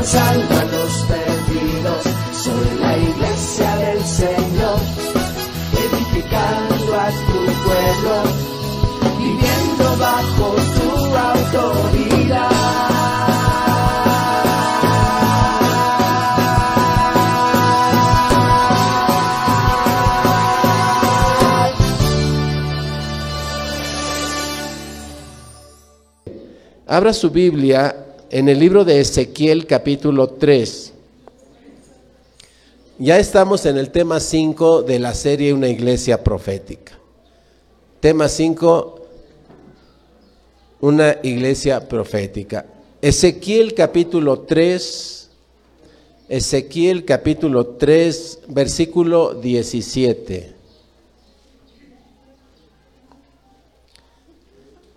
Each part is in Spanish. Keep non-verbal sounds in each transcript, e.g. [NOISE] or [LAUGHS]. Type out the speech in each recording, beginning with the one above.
alcanzando a los perdidos. Soy la iglesia del Señor, edificando a tu pueblo, viviendo bajo tu autoridad. Abra su Biblia en el libro de Ezequiel capítulo 3. Ya estamos en el tema 5 de la serie Una iglesia profética. Tema 5, una iglesia profética. Ezequiel capítulo 3, Ezequiel capítulo 3, versículo 17.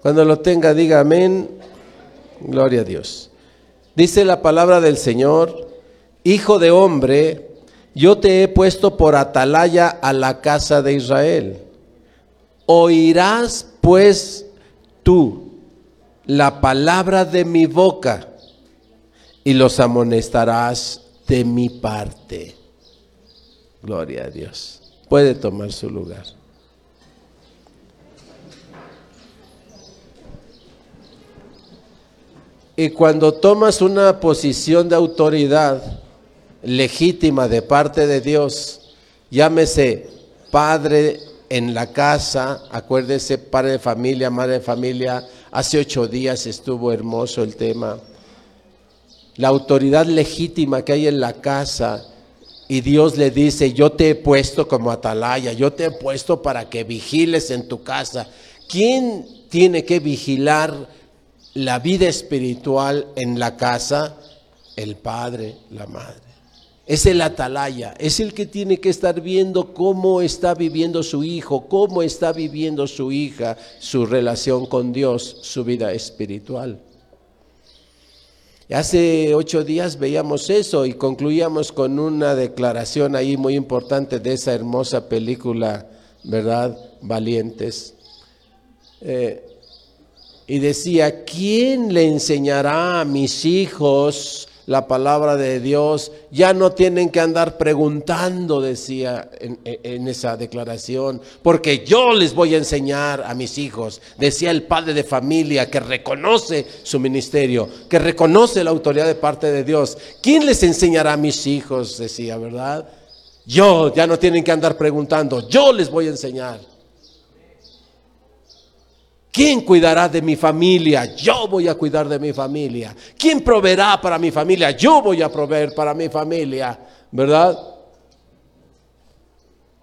Cuando lo tenga, diga amén. Gloria a Dios. Dice la palabra del Señor, Hijo de hombre, yo te he puesto por atalaya a la casa de Israel. Oirás pues tú la palabra de mi boca y los amonestarás de mi parte. Gloria a Dios. Puede tomar su lugar. Y cuando tomas una posición de autoridad legítima de parte de Dios, llámese padre en la casa, acuérdese, padre de familia, madre de familia, hace ocho días estuvo hermoso el tema. La autoridad legítima que hay en la casa y Dios le dice, yo te he puesto como atalaya, yo te he puesto para que vigiles en tu casa. ¿Quién tiene que vigilar la vida espiritual en la casa? El padre, la madre. Es el atalaya, es el que tiene que estar viendo cómo está viviendo su hijo, cómo está viviendo su hija, su relación con Dios, su vida espiritual. Hace ocho días veíamos eso y concluíamos con una declaración ahí muy importante de esa hermosa película, ¿verdad? Valientes. Eh, y decía, ¿quién le enseñará a mis hijos la palabra de Dios? Ya no tienen que andar preguntando, decía en, esa declaración, porque yo les voy a enseñar a mis hijos, decía el padre de familia que reconoce su ministerio, que reconoce la autoridad de parte de Dios. ¿Quién les enseñará a mis hijos? Decía, ¿verdad? Yo, ya no tienen que andar preguntando, yo les voy a enseñar. ¿Quién cuidará de mi familia? Yo voy a cuidar de mi familia. ¿Quién proveerá para mi familia? Yo voy a proveer para mi familia. ¿Verdad?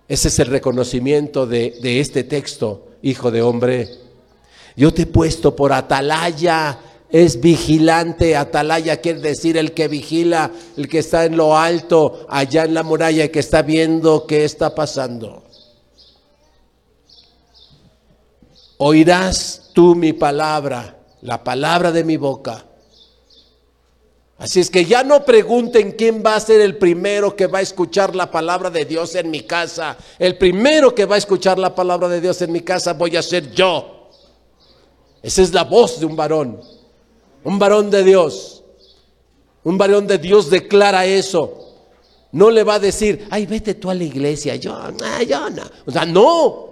Ese es el reconocimiento de, de este texto, hijo de hombre. Yo te he puesto por atalaya, es vigilante, atalaya quiere decir el que vigila, el que está en lo alto, allá en la muralla, y que está viendo qué está pasando. Oirás tú mi palabra, la palabra de mi boca. Así es que ya no pregunten quién va a ser el primero que va a escuchar la palabra de Dios en mi casa. El primero que va a escuchar la palabra de Dios en mi casa voy a ser yo. Esa es la voz de un varón, un varón de Dios. Un varón de Dios declara eso. No le va a decir, ay, vete tú a la iglesia. Yo, no, yo no. O sea, no.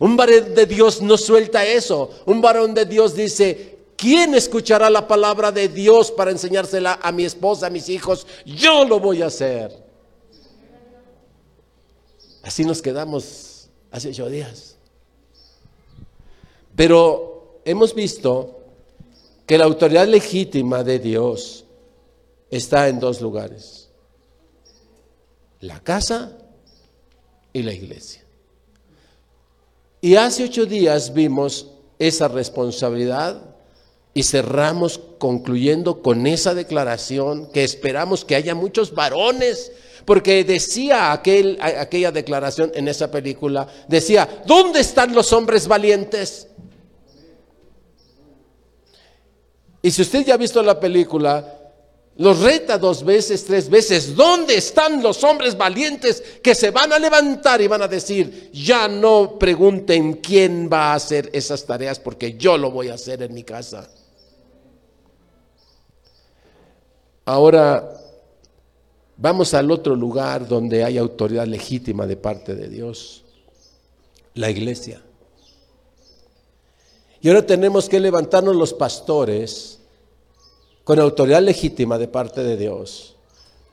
Un varón de Dios no suelta eso. Un varón de Dios dice, ¿quién escuchará la palabra de Dios para enseñársela a mi esposa, a mis hijos? Yo lo voy a hacer. Así nos quedamos hace ocho días. Pero hemos visto que la autoridad legítima de Dios está en dos lugares. La casa y la iglesia. Y hace ocho días vimos esa responsabilidad Y cerramos concluyendo con esa declaración que esperamos que haya muchos varones, porque decía aquel, aquella declaración en esa película, decía, ¿dónde están los hombres valientes? Y si usted ya ha visto la película, los reta dos veces, tres veces. ¿Dónde están los hombres valientes que se van a levantar y van a decir, ya no pregunten quién va a hacer esas tareas porque yo lo voy a hacer en mi casa? Ahora vamos al otro lugar donde hay autoridad legítima de parte de Dios, la iglesia. Y ahora tenemos que levantarnos los pastores con autoridad legítima de parte de Dios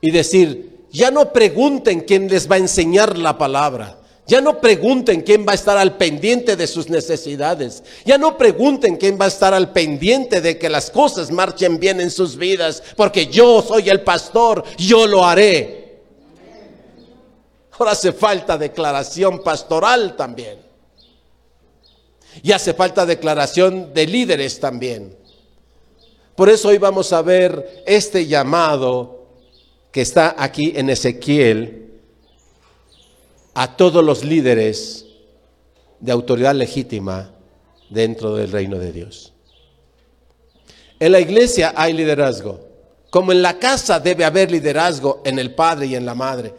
y decir, ya no pregunten quién les va a enseñar la palabra. Ya no pregunten quién va a estar al pendiente de sus necesidades. Ya no pregunten quién va a estar al pendiente de que las cosas marchen bien en sus vidas, porque yo soy el pastor, yo lo haré. Ahora hace falta declaración pastoral también. Y hace falta declaración de líderes también. Por eso hoy vamos a ver este llamado que está aquí en Ezequiel a todos los líderes de autoridad legítima dentro del reino de Dios. En la iglesia hay liderazgo, como en la casa debe haber liderazgo en el padre y en la madre.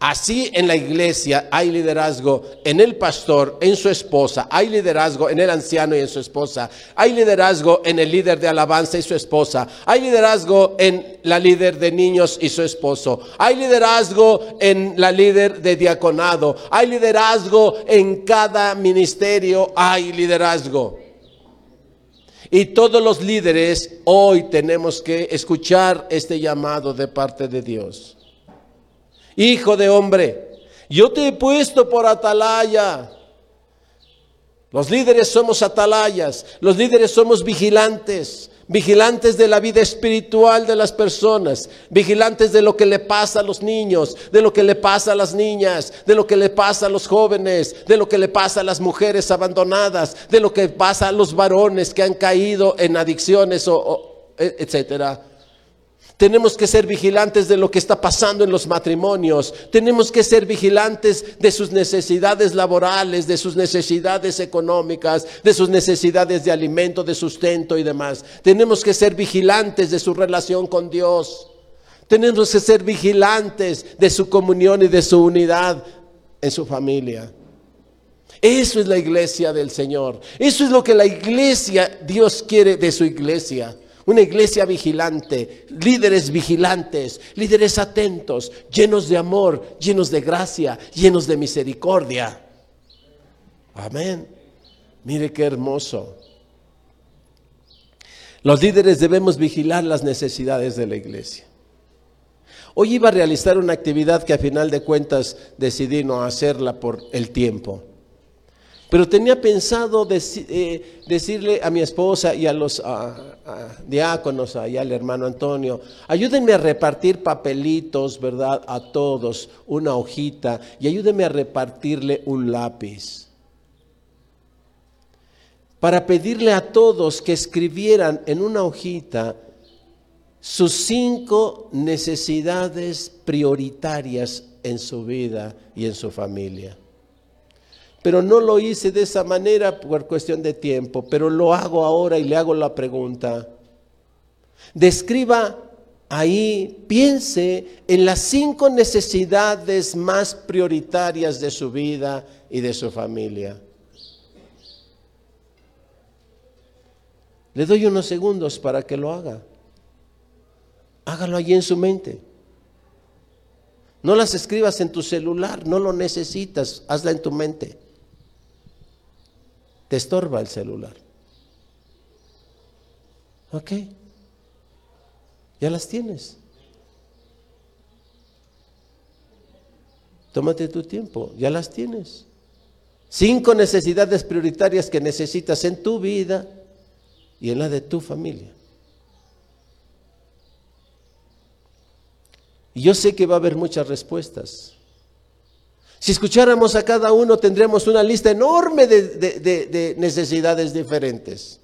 Así en la iglesia hay liderazgo en el pastor, en su esposa, hay liderazgo en el anciano y en su esposa, hay liderazgo en el líder de alabanza y su esposa, hay liderazgo en la líder de niños y su esposo, hay liderazgo en la líder de diaconado, hay liderazgo en cada ministerio, hay liderazgo. Y todos los líderes hoy tenemos que escuchar este llamado de parte de Dios. Hijo de hombre, yo te he puesto por atalaya. Los líderes somos atalayas, los líderes somos vigilantes, vigilantes de la vida espiritual de las personas, vigilantes de lo que le pasa a los niños, de lo que le pasa a las niñas, de lo que le pasa a los jóvenes, de lo que le pasa a las mujeres abandonadas, de lo que pasa a los varones que han caído en adicciones o, e, etcétera. Tenemos que ser vigilantes de lo que está pasando en los matrimonios. Tenemos que ser vigilantes de sus necesidades laborales, de sus necesidades económicas, de sus necesidades de alimento, de sustento y demás. Tenemos que ser vigilantes de su relación con Dios. Tenemos que ser vigilantes de su comunión y de su unidad en su familia. Eso es la iglesia del Señor. Eso es lo que la iglesia, Dios quiere de su iglesia. Una iglesia vigilante, líderes vigilantes, líderes atentos, llenos de amor, llenos de gracia, llenos de misericordia. Amén. Mire qué hermoso. Los líderes debemos vigilar las necesidades de la iglesia. Hoy iba a realizar una actividad que a final de cuentas decidí no hacerla por el tiempo. Pero tenía pensado eh, decirle a mi esposa y a los diáconos, y al hermano Antonio, ayúdenme a repartir papelitos, ¿verdad? A todos, una hojita, y ayúdenme a repartirle un lápiz. Para pedirle a todos que escribieran en una hojita sus cinco necesidades prioritarias en su vida y en su familia pero no lo hice de esa manera por cuestión de tiempo, pero lo hago ahora y le hago la pregunta. Describa ahí, piense en las cinco necesidades más prioritarias de su vida y de su familia. Le doy unos segundos para que lo haga. Hágalo allí en su mente. No las escribas en tu celular, no lo necesitas, hazla en tu mente te estorba el celular. Ok, ya las tienes. Tómate tu tiempo, ya las tienes. Cinco necesidades prioritarias que necesitas en tu vida y en la de tu familia. Y yo sé que va a haber muchas respuestas. Si escucháramos a cada uno, tendríamos una lista enorme de, necesidades diferentes.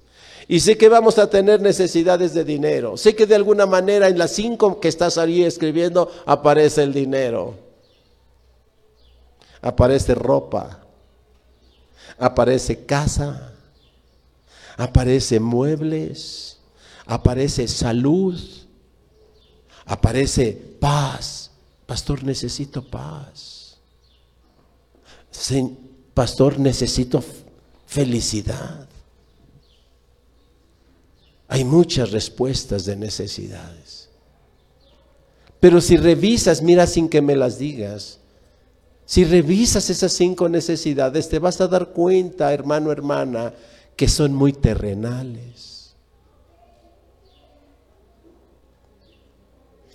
Y sé que vamos a tener necesidades de dinero. Sé que de alguna manera en las cinco que estás ahí escribiendo aparece el dinero. Aparece ropa. Aparece casa. Aparece muebles. Aparece salud. Aparece paz. Pastor, necesito paz. Pastor, necesito felicidad. Hay muchas respuestas de necesidades. Pero si revisas, mira sin que me las digas, si revisas esas cinco necesidades, te vas a dar cuenta, hermano, hermana, que son muy terrenales.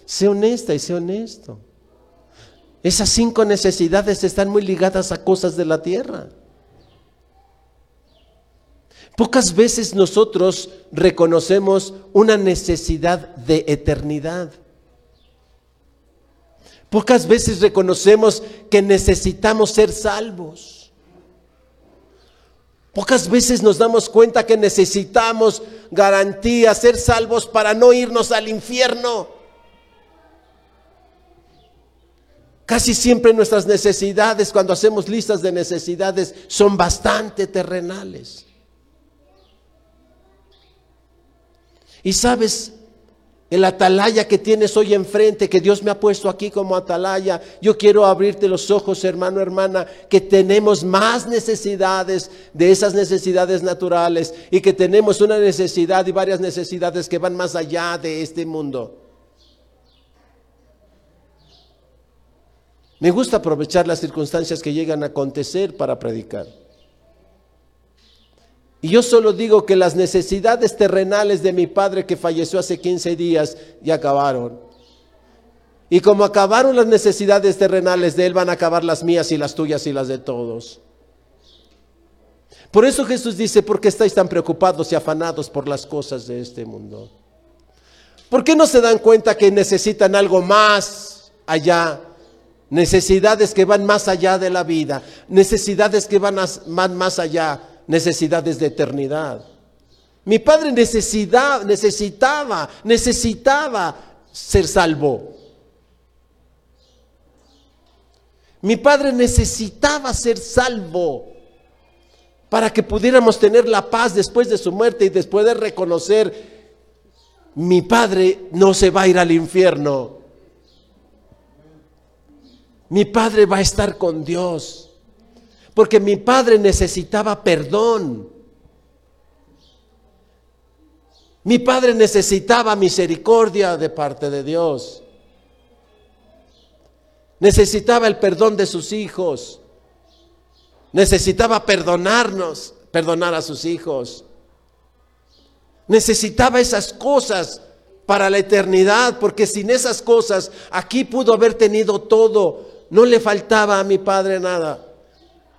Sé honesta y sé honesto. Esas cinco necesidades están muy ligadas a cosas de la tierra. Pocas veces nosotros reconocemos una necesidad de eternidad. Pocas veces reconocemos que necesitamos ser salvos. Pocas veces nos damos cuenta que necesitamos garantía, ser salvos para no irnos al infierno. Casi siempre nuestras necesidades, cuando hacemos listas de necesidades, son bastante terrenales. Y sabes, el atalaya que tienes hoy enfrente, que Dios me ha puesto aquí como atalaya, yo quiero abrirte los ojos, hermano, hermana, que tenemos más necesidades de esas necesidades naturales y que tenemos una necesidad y varias necesidades que van más allá de este mundo. Me gusta aprovechar las circunstancias que llegan a acontecer para predicar. Y yo solo digo que las necesidades terrenales de mi padre que falleció hace 15 días ya acabaron. Y como acabaron las necesidades terrenales de él, van a acabar las mías y las tuyas y las de todos. Por eso Jesús dice, ¿por qué estáis tan preocupados y afanados por las cosas de este mundo? ¿Por qué no se dan cuenta que necesitan algo más allá? Necesidades que van más allá de la vida, necesidades que van más allá necesidades de eternidad. Mi padre necesitaba, necesitaba, necesitaba ser salvo. Mi padre necesitaba ser salvo para que pudiéramos tener la paz después de su muerte y después de reconocer, mi padre no se va a ir al infierno. Mi padre va a estar con Dios porque mi padre necesitaba perdón. Mi padre necesitaba misericordia de parte de Dios. Necesitaba el perdón de sus hijos. Necesitaba perdonarnos, perdonar a sus hijos. Necesitaba esas cosas para la eternidad, porque sin esas cosas aquí pudo haber tenido todo. No le faltaba a mi padre nada.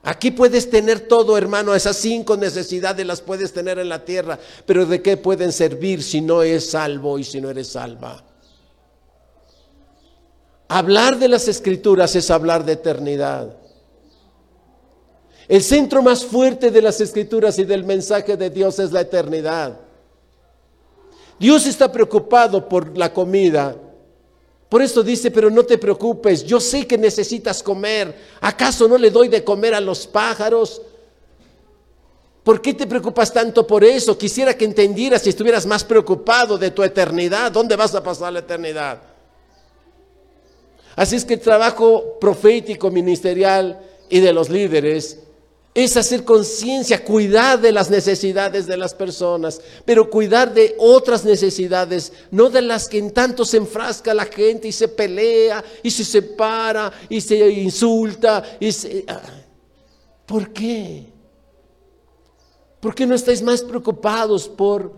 Aquí puedes tener todo, hermano, esas cinco necesidades las puedes tener en la tierra, pero ¿de qué pueden servir si no es salvo y si no eres salva? Hablar de las escrituras es hablar de eternidad. El centro más fuerte de las escrituras y del mensaje de Dios es la eternidad. Dios está preocupado por la comida, por eso dice, pero no te preocupes, yo sé que necesitas comer. ¿Acaso no le doy de comer a los pájaros? ¿Por qué te preocupas tanto por eso? Quisiera que entendieras si estuvieras más preocupado de tu eternidad. ¿Dónde vas a pasar la eternidad? Así es que el trabajo profético, ministerial y de los líderes es hacer conciencia, cuidar de las necesidades de las personas, pero cuidar de otras necesidades, no de las que en tanto se enfrasca la gente y se pelea y se separa y se insulta. Y ah, ¿Por qué? ¿Por qué no estáis más preocupados por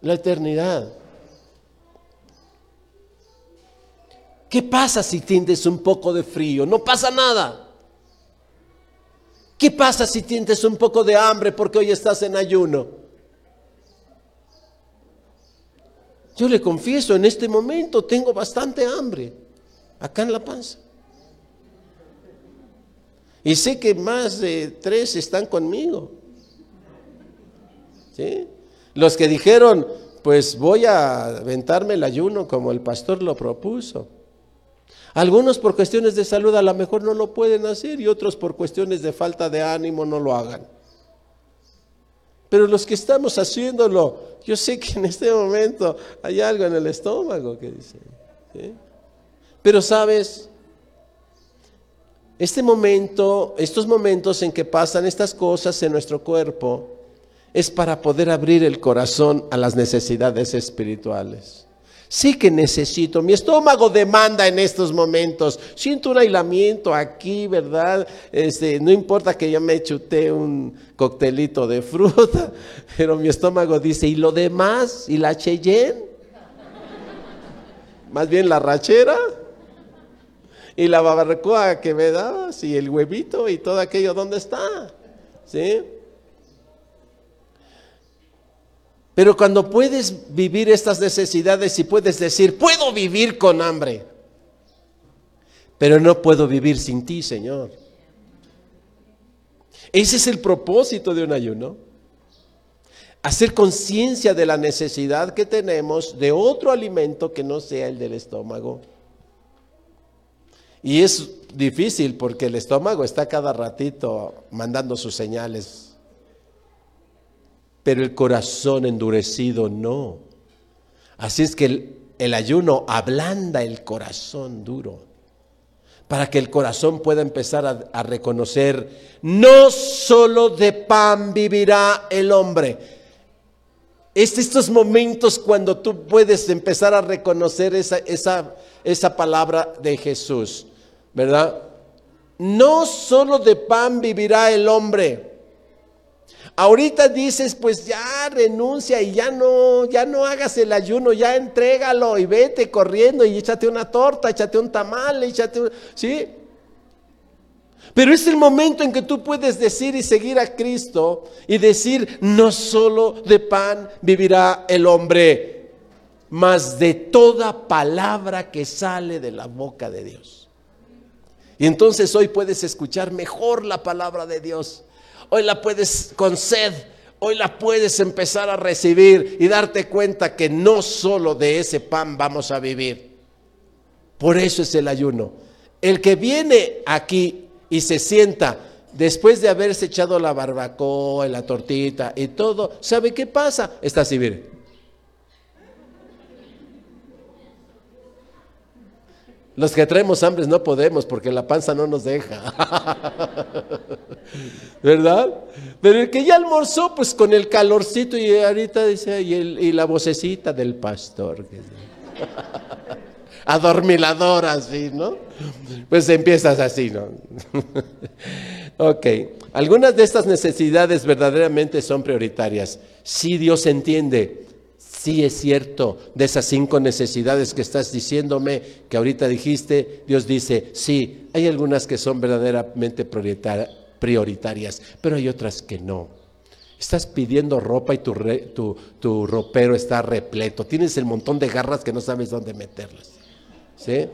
la eternidad? ¿Qué pasa si tienes un poco de frío? No pasa nada. ¿Qué pasa si tienes un poco de hambre porque hoy estás en ayuno? Yo le confieso, en este momento tengo bastante hambre, acá en la panza. Y sé que más de tres están conmigo. ¿Sí? Los que dijeron, pues voy a aventarme el ayuno como el pastor lo propuso. Algunos por cuestiones de salud a lo mejor no lo pueden hacer y otros por cuestiones de falta de ánimo no lo hagan. Pero los que estamos haciéndolo, yo sé que en este momento hay algo en el estómago que dice. Pero sabes, este momento, estos momentos en que pasan estas cosas en nuestro cuerpo, es para poder abrir el corazón a las necesidades espirituales. Sí que necesito, mi estómago demanda en estos momentos. Siento un aislamiento aquí, ¿verdad? Este, no importa que yo me chuté un coctelito de fruta, [LAUGHS] pero mi estómago dice, ¿y lo demás? ¿Y la Cheyenne? Más bien la rachera. Y la barbacoa que me dabas, y el huevito y todo aquello, ¿dónde está? ¿Sí? Pero cuando puedes vivir estas necesidades y puedes decir, puedo vivir con hambre, pero no puedo vivir sin ti, Señor. Ese es el propósito de un ayuno. Hacer conciencia de la necesidad que tenemos de otro alimento que no sea el del estómago. Y es difícil porque el estómago está cada ratito mandando sus señales pero el corazón endurecido no. Así es que el, ayuno ablanda el corazón duro, para que el corazón pueda empezar a, reconocer, no solo de pan vivirá el hombre. Es estos momentos cuando tú puedes empezar a reconocer esa, esa, esa palabra de Jesús, ¿verdad? No solo de pan vivirá el hombre, Ahorita dices, pues ya renuncia y ya no, ya no hagas el ayuno, ya entrégalo y vete corriendo y échate una torta, échate un tamal, échate un, ¿sí? Pero es el momento en que tú puedes decir y seguir a Cristo y decir, no solo de pan vivirá el hombre, mas de toda palabra que sale de la boca de Dios. Y entonces hoy puedes escuchar mejor la palabra de Dios hoy la puedes con sed, hoy la puedes empezar a recibir y darte cuenta que no solo de ese pan vamos a vivir. Por eso es el ayuno. El que viene aquí y se sienta después de haberse echado la barbacoa, la tortita y todo, ¿sabe qué pasa? Está así, mire. Los que traemos hambres no podemos porque la panza no nos deja. [LAUGHS] ¿Verdad? Pero el que ya almorzó, pues con el calorcito y ahorita dice, y, la vocecita del pastor. [LAUGHS] Adormilador así, ¿no? Pues empiezas así, ¿no? [LAUGHS] ok. Algunas de estas necesidades verdaderamente son prioritarias. Si Dios entiende Sí es cierto, de esas cinco necesidades que estás diciéndome, que ahorita dijiste, Dios dice, sí, hay algunas que son verdaderamente prioritarias, pero hay otras que no. Estás pidiendo ropa y tu, ropero está repleto. Tienes el montón de garras que no sabes dónde meterlas. ¿Sí?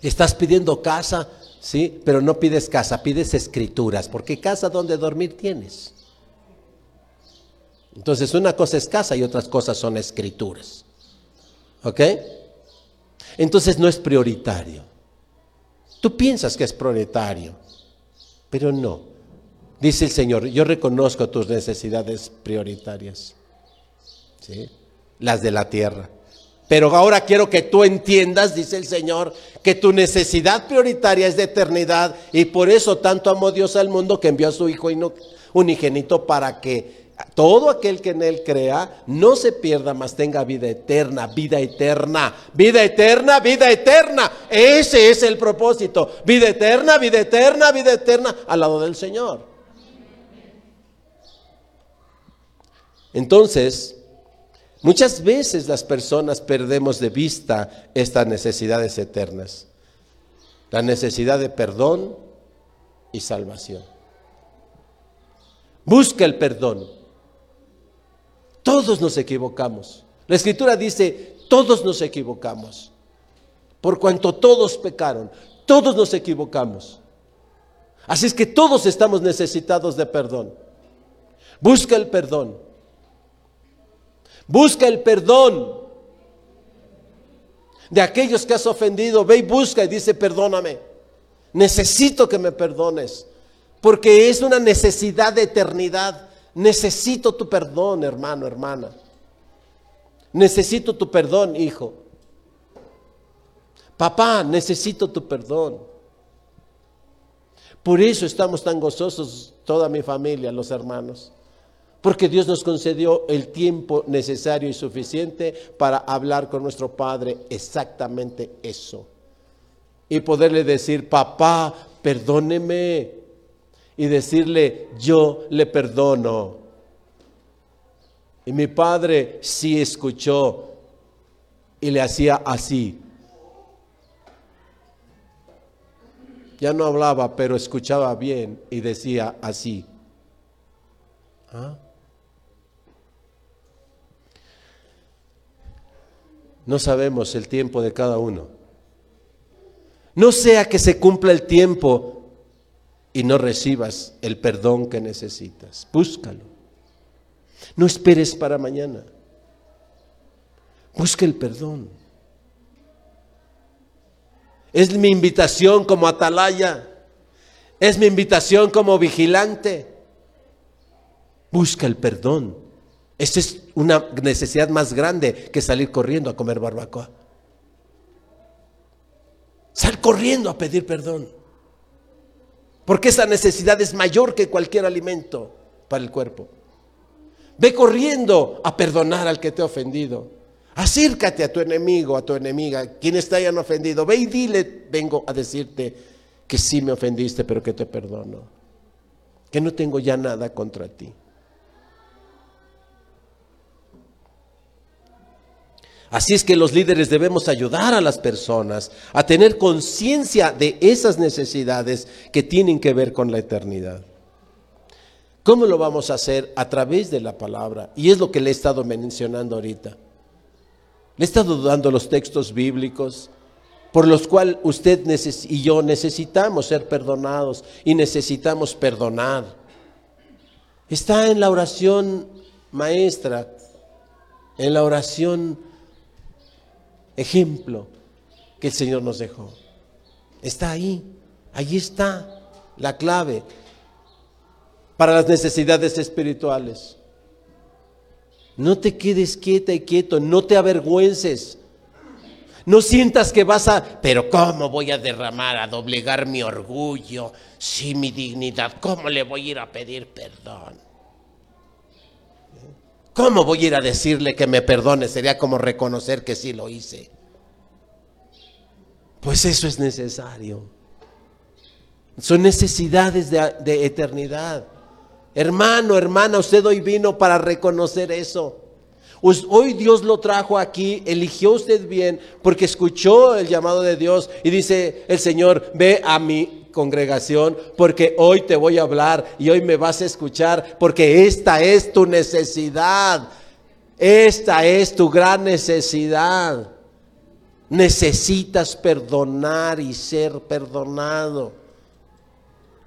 Estás pidiendo casa, sí, pero no pides casa, pides escrituras, porque casa donde dormir tienes. Entonces una cosa es casa y otras cosas son escrituras. ¿Ok? Entonces no es prioritario. Tú piensas que es prioritario, pero no. Dice el Señor, yo reconozco tus necesidades prioritarias, ¿sí? las de la tierra. Pero ahora quiero que tú entiendas, dice el Señor, que tu necesidad prioritaria es de eternidad y por eso tanto amó Dios al mundo que envió a su Hijo unigénito para que todo aquel que en él crea no se pierda, mas tenga vida eterna, vida eterna, vida eterna, vida eterna. Ese es el propósito. Vida eterna, vida eterna, vida eterna al lado del Señor. Entonces, muchas veces las personas perdemos de vista estas necesidades eternas. La necesidad de perdón y salvación. Busca el perdón. Todos nos equivocamos. La escritura dice, todos nos equivocamos. Por cuanto todos pecaron, todos nos equivocamos. Así es que todos estamos necesitados de perdón. Busca el perdón. Busca el perdón de aquellos que has ofendido. Ve y busca y dice, perdóname. Necesito que me perdones. Porque es una necesidad de eternidad. Necesito tu perdón, hermano, hermana. Necesito tu perdón, hijo. Papá, necesito tu perdón. Por eso estamos tan gozosos, toda mi familia, los hermanos. Porque Dios nos concedió el tiempo necesario y suficiente para hablar con nuestro Padre exactamente eso. Y poderle decir, papá, perdóneme. Y decirle, yo le perdono. Y mi padre sí escuchó y le hacía así. Ya no hablaba, pero escuchaba bien y decía así. ¿Ah? No sabemos el tiempo de cada uno. No sea que se cumpla el tiempo y no recibas el perdón que necesitas. Búscalo. No esperes para mañana. Busca el perdón. Es mi invitación como atalaya. Es mi invitación como vigilante. Busca el perdón. Esta es una necesidad más grande que salir corriendo a comer barbacoa. Sal corriendo a pedir perdón. Porque esa necesidad es mayor que cualquier alimento para el cuerpo. Ve corriendo a perdonar al que te ha ofendido. Acércate a tu enemigo, a tu enemiga, quienes te hayan ofendido. Ve y dile, vengo a decirte que sí me ofendiste, pero que te perdono. Que no tengo ya nada contra ti. Así es que los líderes debemos ayudar a las personas a tener conciencia de esas necesidades que tienen que ver con la eternidad. ¿Cómo lo vamos a hacer? A través de la palabra. Y es lo que le he estado mencionando ahorita. Le he estado dando los textos bíblicos por los cuales usted y yo necesitamos ser perdonados y necesitamos perdonar. Está en la oración maestra, en la oración ejemplo que el Señor nos dejó. Está ahí, ahí está la clave para las necesidades espirituales. No te quedes quieta y quieto, no te avergüences. No sientas que vas a, pero ¿cómo voy a derramar, a doblegar mi orgullo, si mi dignidad, cómo le voy a ir a pedir perdón? ¿Cómo voy a ir a decirle que me perdone? Sería como reconocer que sí lo hice. Pues eso es necesario. Son necesidades de, eternidad. Hermano, hermana, usted hoy vino para reconocer eso. Hoy Dios lo trajo aquí, eligió usted bien porque escuchó el llamado de Dios y dice el Señor, ve a mi congregación, porque hoy te voy a hablar y hoy me vas a escuchar, porque esta es tu necesidad. Esta es tu gran necesidad. Necesitas perdonar y ser perdonado.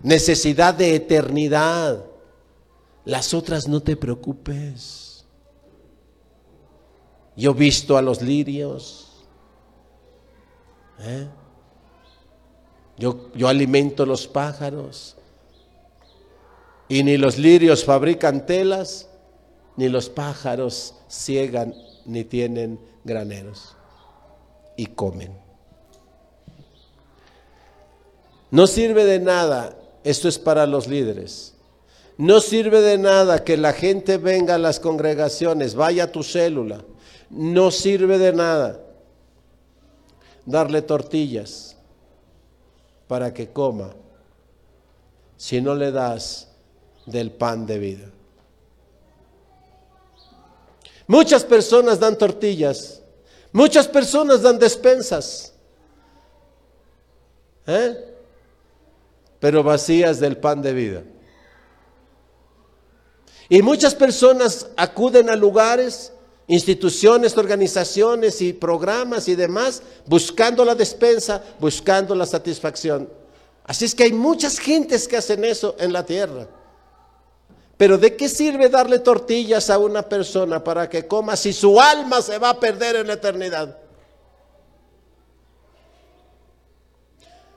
Necesidad de eternidad. Las otras no te preocupes. Yo he visto a los lirios. ¿eh? Yo, alimento los pájaros. Y ni los lirios fabrican telas, ni los pájaros ciegan, ni tienen graneros. Y comen. No sirve de nada, esto es para los líderes. No sirve de nada que la gente venga a las congregaciones, vaya a tu célula. No sirve de nada darle tortillas para que coma si no le das del pan de vida. Muchas personas dan tortillas, muchas personas dan despensas, ¿eh? pero vacías del pan de vida. Y muchas personas acuden a lugares instituciones, organizaciones y programas y demás, buscando la despensa, buscando la satisfacción. Así es que hay muchas gentes que hacen eso en la tierra. Pero ¿de qué sirve darle tortillas a una persona para que coma si su alma se va a perder en la eternidad?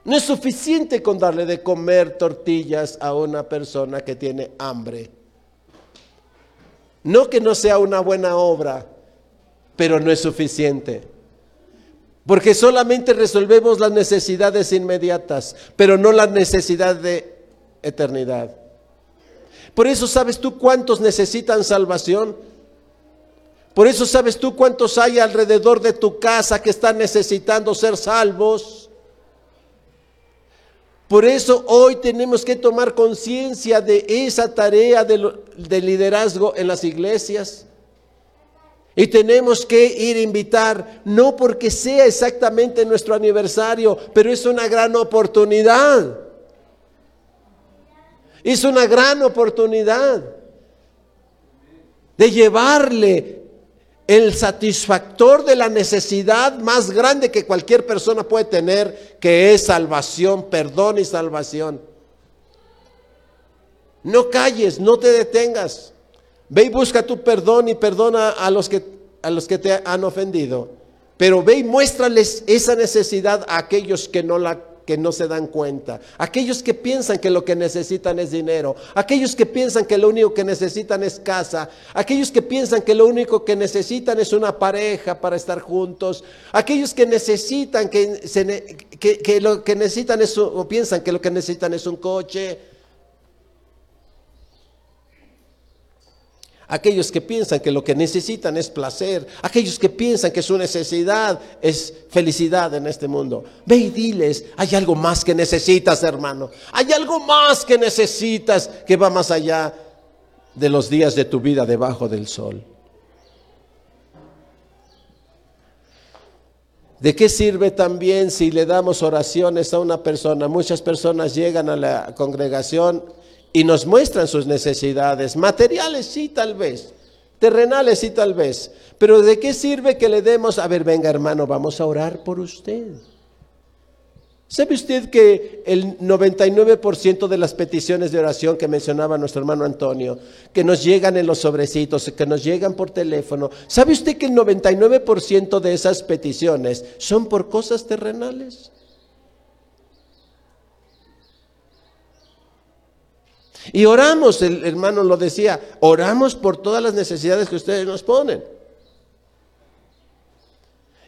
No es suficiente con darle de comer tortillas a una persona que tiene hambre. No que no sea una buena obra, pero no es suficiente. Porque solamente resolvemos las necesidades inmediatas, pero no la necesidad de eternidad. Por eso sabes tú cuántos necesitan salvación. Por eso sabes tú cuántos hay alrededor de tu casa que están necesitando ser salvos. Por eso hoy tenemos que tomar conciencia de esa tarea de, de, liderazgo en las iglesias. Y tenemos que ir a invitar, no porque sea exactamente nuestro aniversario, pero es una gran oportunidad. Es una gran oportunidad de llevarle el satisfactor de la necesidad más grande que cualquier persona puede tener, que es salvación, perdón y salvación. No calles, no te detengas. Ve y busca tu perdón y perdona a los que, a los que te han ofendido. Pero ve y muéstrales esa necesidad a aquellos que no la que no se dan cuenta, aquellos que piensan que lo que necesitan es dinero, aquellos que piensan que lo único que necesitan es casa, aquellos que piensan que lo único que necesitan es una pareja para estar juntos, aquellos que necesitan que, que, lo que necesitan es o piensan que lo que necesitan es un coche, aquellos que piensan que lo que necesitan es placer, aquellos que piensan que su necesidad es felicidad en este mundo. Ve y diles, hay algo más que necesitas, hermano. Hay algo más que necesitas que va más allá de los días de tu vida debajo del sol. ¿De qué sirve también si le damos oraciones a una persona? Muchas personas llegan a la congregación y nos muestran sus necesidades, materiales sí tal vez, terrenales sí tal vez, pero ¿de qué sirve que le demos, a ver, venga hermano, vamos a orar por usted? ¿Sabe usted que el 99% de las peticiones de oración que mencionaba nuestro hermano Antonio, que nos llegan en los sobrecitos, que nos llegan por teléfono, ¿sabe usted que el 99% de esas peticiones son por cosas terrenales? Y oramos, el hermano lo decía, oramos por todas las necesidades que ustedes nos ponen.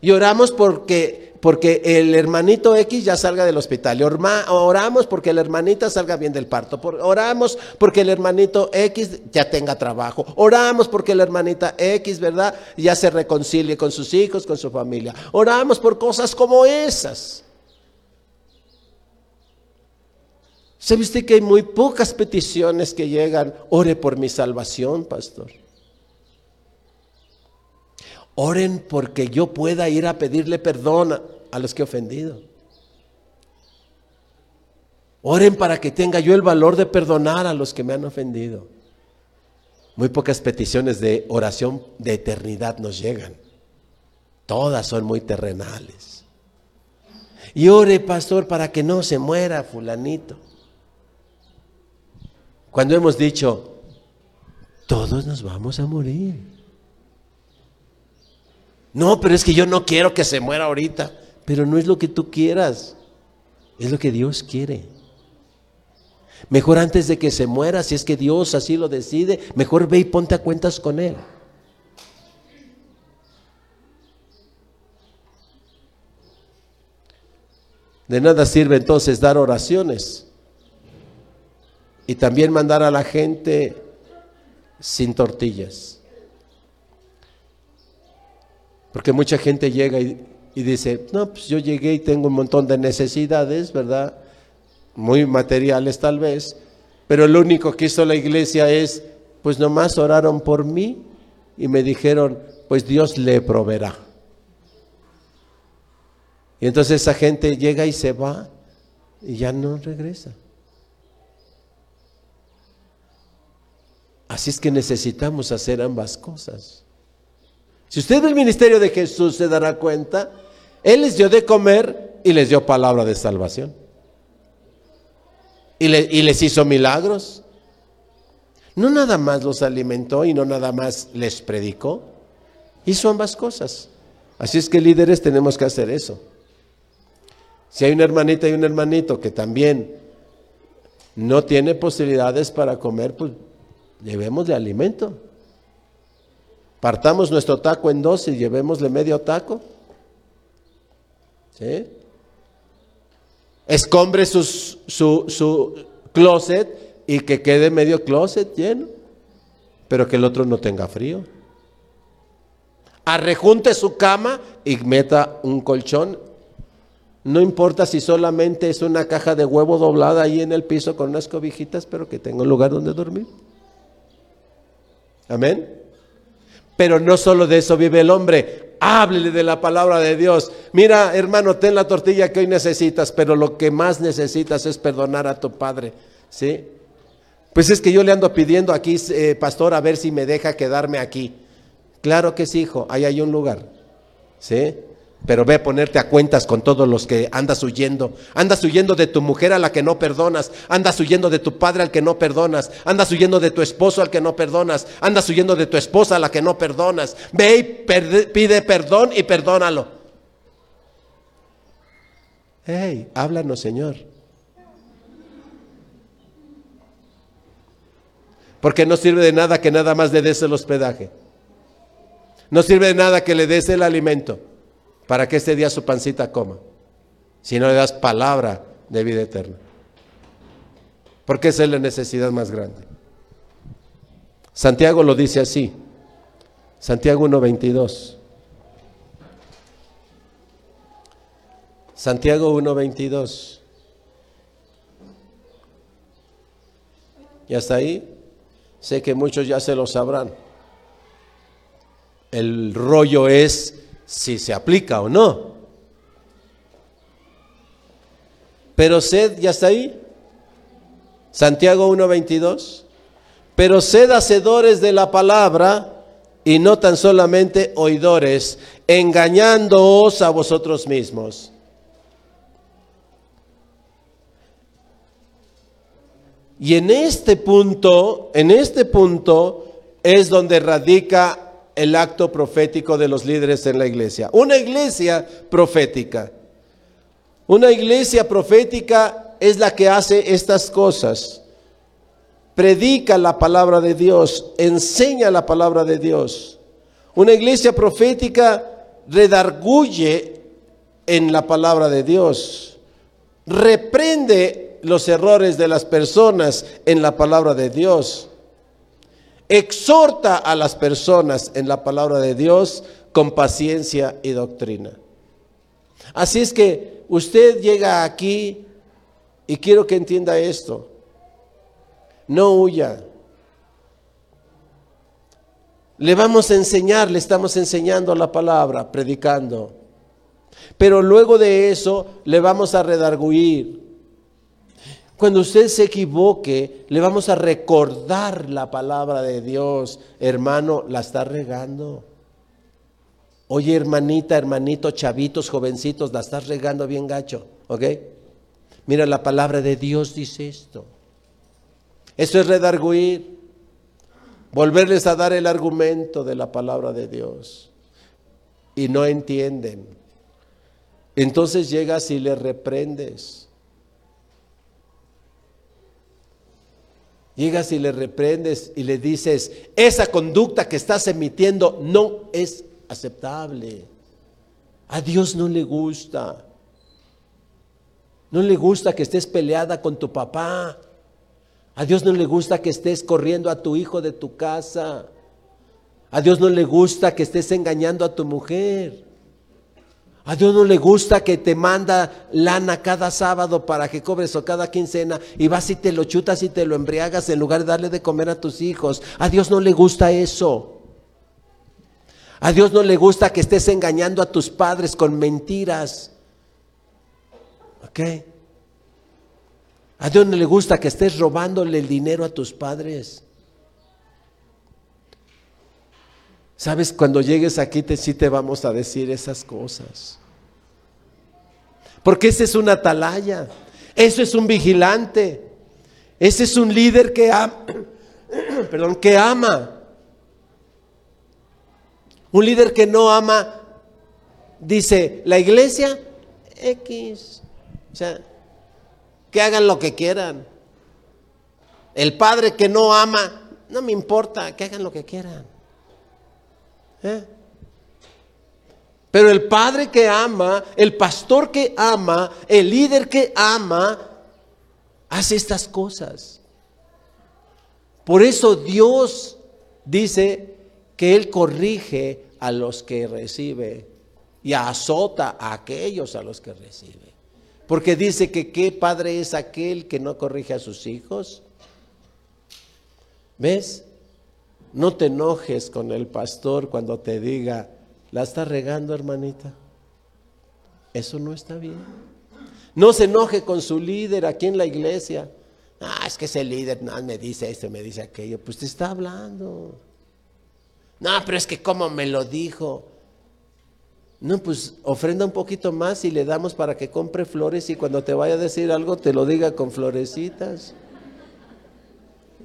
Y oramos porque, porque el hermanito X ya salga del hospital. oramos porque la hermanita salga bien del parto. oramos porque el hermanito X ya tenga trabajo. Oramos porque la hermanita X, ¿verdad? Ya se reconcilie con sus hijos, con su familia. Oramos por cosas como esas. ¿Sabe usted que hay muy pocas peticiones que llegan? Ore por mi salvación, pastor. Oren porque yo pueda ir a pedirle perdón a los que he ofendido. Oren para que tenga yo el valor de perdonar a los que me han ofendido. Muy pocas peticiones de oración de eternidad nos llegan. Todas son muy terrenales. Y ore, pastor, para que no se muera fulanito. Cuando hemos dicho, todos nos vamos a morir. No, pero es que yo no quiero que se muera ahorita. Pero no es lo que tú quieras, es lo que Dios quiere. Mejor antes de que se muera, si es que Dios así lo decide, mejor ve y ponte a cuentas con Él. De nada sirve entonces dar oraciones y también mandar a la gente sin tortillas. Porque mucha gente llega y, dice, no, pues yo llegué y tengo un montón de necesidades, ¿verdad? Muy materiales tal vez, pero lo único que hizo la iglesia es, pues nomás oraron por mí y me dijeron, pues Dios le proveerá. Y entonces esa gente llega y se va y ya no regresa. Así es que necesitamos hacer ambas cosas. Si usted ve el ministerio de Jesús se dará cuenta, Él les dio de comer y les dio palabra de salvación. Y, y les hizo milagros. No nada más los alimentó y no nada más les predicó. Hizo ambas cosas. Así es que líderes tenemos que hacer eso. Si hay una hermanita y un hermanito que también no tiene posibilidades para comer, pues llevemos de alimento. Partamos nuestro taco en dos y llevémosle medio taco. ¿Sí? Escombre su, su closet y que quede medio closet lleno, pero que el otro no tenga frío. Arrejunte su cama y meta un colchón. No importa si solamente es una caja de huevo doblada ahí en el piso con unas cobijitas, pero que tenga un lugar donde dormir. Amén. Pero no solo de eso vive el hombre. Háblele de la palabra de Dios. Mira, hermano, ten la tortilla que hoy necesitas, pero lo que más necesitas es perdonar a tu padre. ¿Sí? Pues es que yo le ando pidiendo aquí, eh, pastor, a ver si me deja quedarme aquí. Claro que sí, hijo, ahí hay un lugar. ¿Sí? Pero ve a ponerte a cuentas con todos los que andas huyendo. Andas huyendo de tu mujer a la que no perdonas. Andas huyendo de tu padre al que no perdonas. Andas huyendo de tu esposo al que no perdonas. Andas huyendo de tu esposa a la que no perdonas. Ve y pide perdón y perdónalo. Hey, háblanos, Señor. Porque no sirve de nada que nada más le des el hospedaje. No sirve de nada que le des el alimento para que este día su pancita coma, si no le das palabra de vida eterna. Porque esa es la necesidad más grande. Santiago lo dice así. Santiago 1.22. Santiago 1.22. Y hasta ahí, sé que muchos ya se lo sabrán. El rollo es si se aplica o no. Pero sed, ya está ahí. Santiago 1.22. Pero sed hacedores de la palabra y no tan solamente oidores, engañándoos a vosotros mismos. Y en este punto, en este punto es donde radica el acto profético de los líderes en la iglesia. Una iglesia profética. Una iglesia profética es la que hace estas cosas. Predica la palabra de Dios, enseña la palabra de Dios. Una iglesia profética redarguye en la palabra de Dios. Reprende los errores de las personas en la palabra de Dios exhorta a las personas en la palabra de Dios con paciencia y doctrina. Así es que usted llega aquí y quiero que entienda esto. No huya. Le vamos a enseñar, le estamos enseñando la palabra, predicando. Pero luego de eso le vamos a redarguir. Cuando usted se equivoque, le vamos a recordar la palabra de Dios. Hermano, la está regando. Oye, hermanita, hermanito, chavitos, jovencitos, la estás regando bien gacho. ¿Ok? Mira, la palabra de Dios dice esto. Eso es redarguir. Volverles a dar el argumento de la palabra de Dios. Y no entienden. Entonces llegas y le reprendes. Llegas y le reprendes y le dices, esa conducta que estás emitiendo no es aceptable. A Dios no le gusta. No le gusta que estés peleada con tu papá. A Dios no le gusta que estés corriendo a tu hijo de tu casa. A Dios no le gusta que estés engañando a tu mujer. A Dios no le gusta que te manda lana cada sábado para que cobres o cada quincena y vas y te lo chutas y te lo embriagas en lugar de darle de comer a tus hijos. A Dios no le gusta eso. A Dios no le gusta que estés engañando a tus padres con mentiras. ¿Ok? A Dios no le gusta que estés robándole el dinero a tus padres. Sabes, cuando llegues aquí te, sí te vamos a decir esas cosas. Porque ese es una atalaya, eso es un vigilante, ese es un líder que ama, [CLEARS THROAT] perdón, que ama. Un líder que no ama, dice, la iglesia X. O sea, que hagan lo que quieran. El padre que no ama, no me importa, que hagan lo que quieran. ¿Eh? Pero el padre que ama, el pastor que ama, el líder que ama, hace estas cosas. Por eso Dios dice que Él corrige a los que recibe y azota a aquellos a los que recibe. Porque dice que qué padre es aquel que no corrige a sus hijos. ¿Ves? No te enojes con el pastor cuando te diga, la está regando hermanita. Eso no está bien. No se enoje con su líder aquí en la iglesia. Ah, es que ese líder no, me dice esto, me dice aquello. Pues te está hablando. No, pero es que cómo me lo dijo. No, pues ofrenda un poquito más y le damos para que compre flores y cuando te vaya a decir algo te lo diga con florecitas.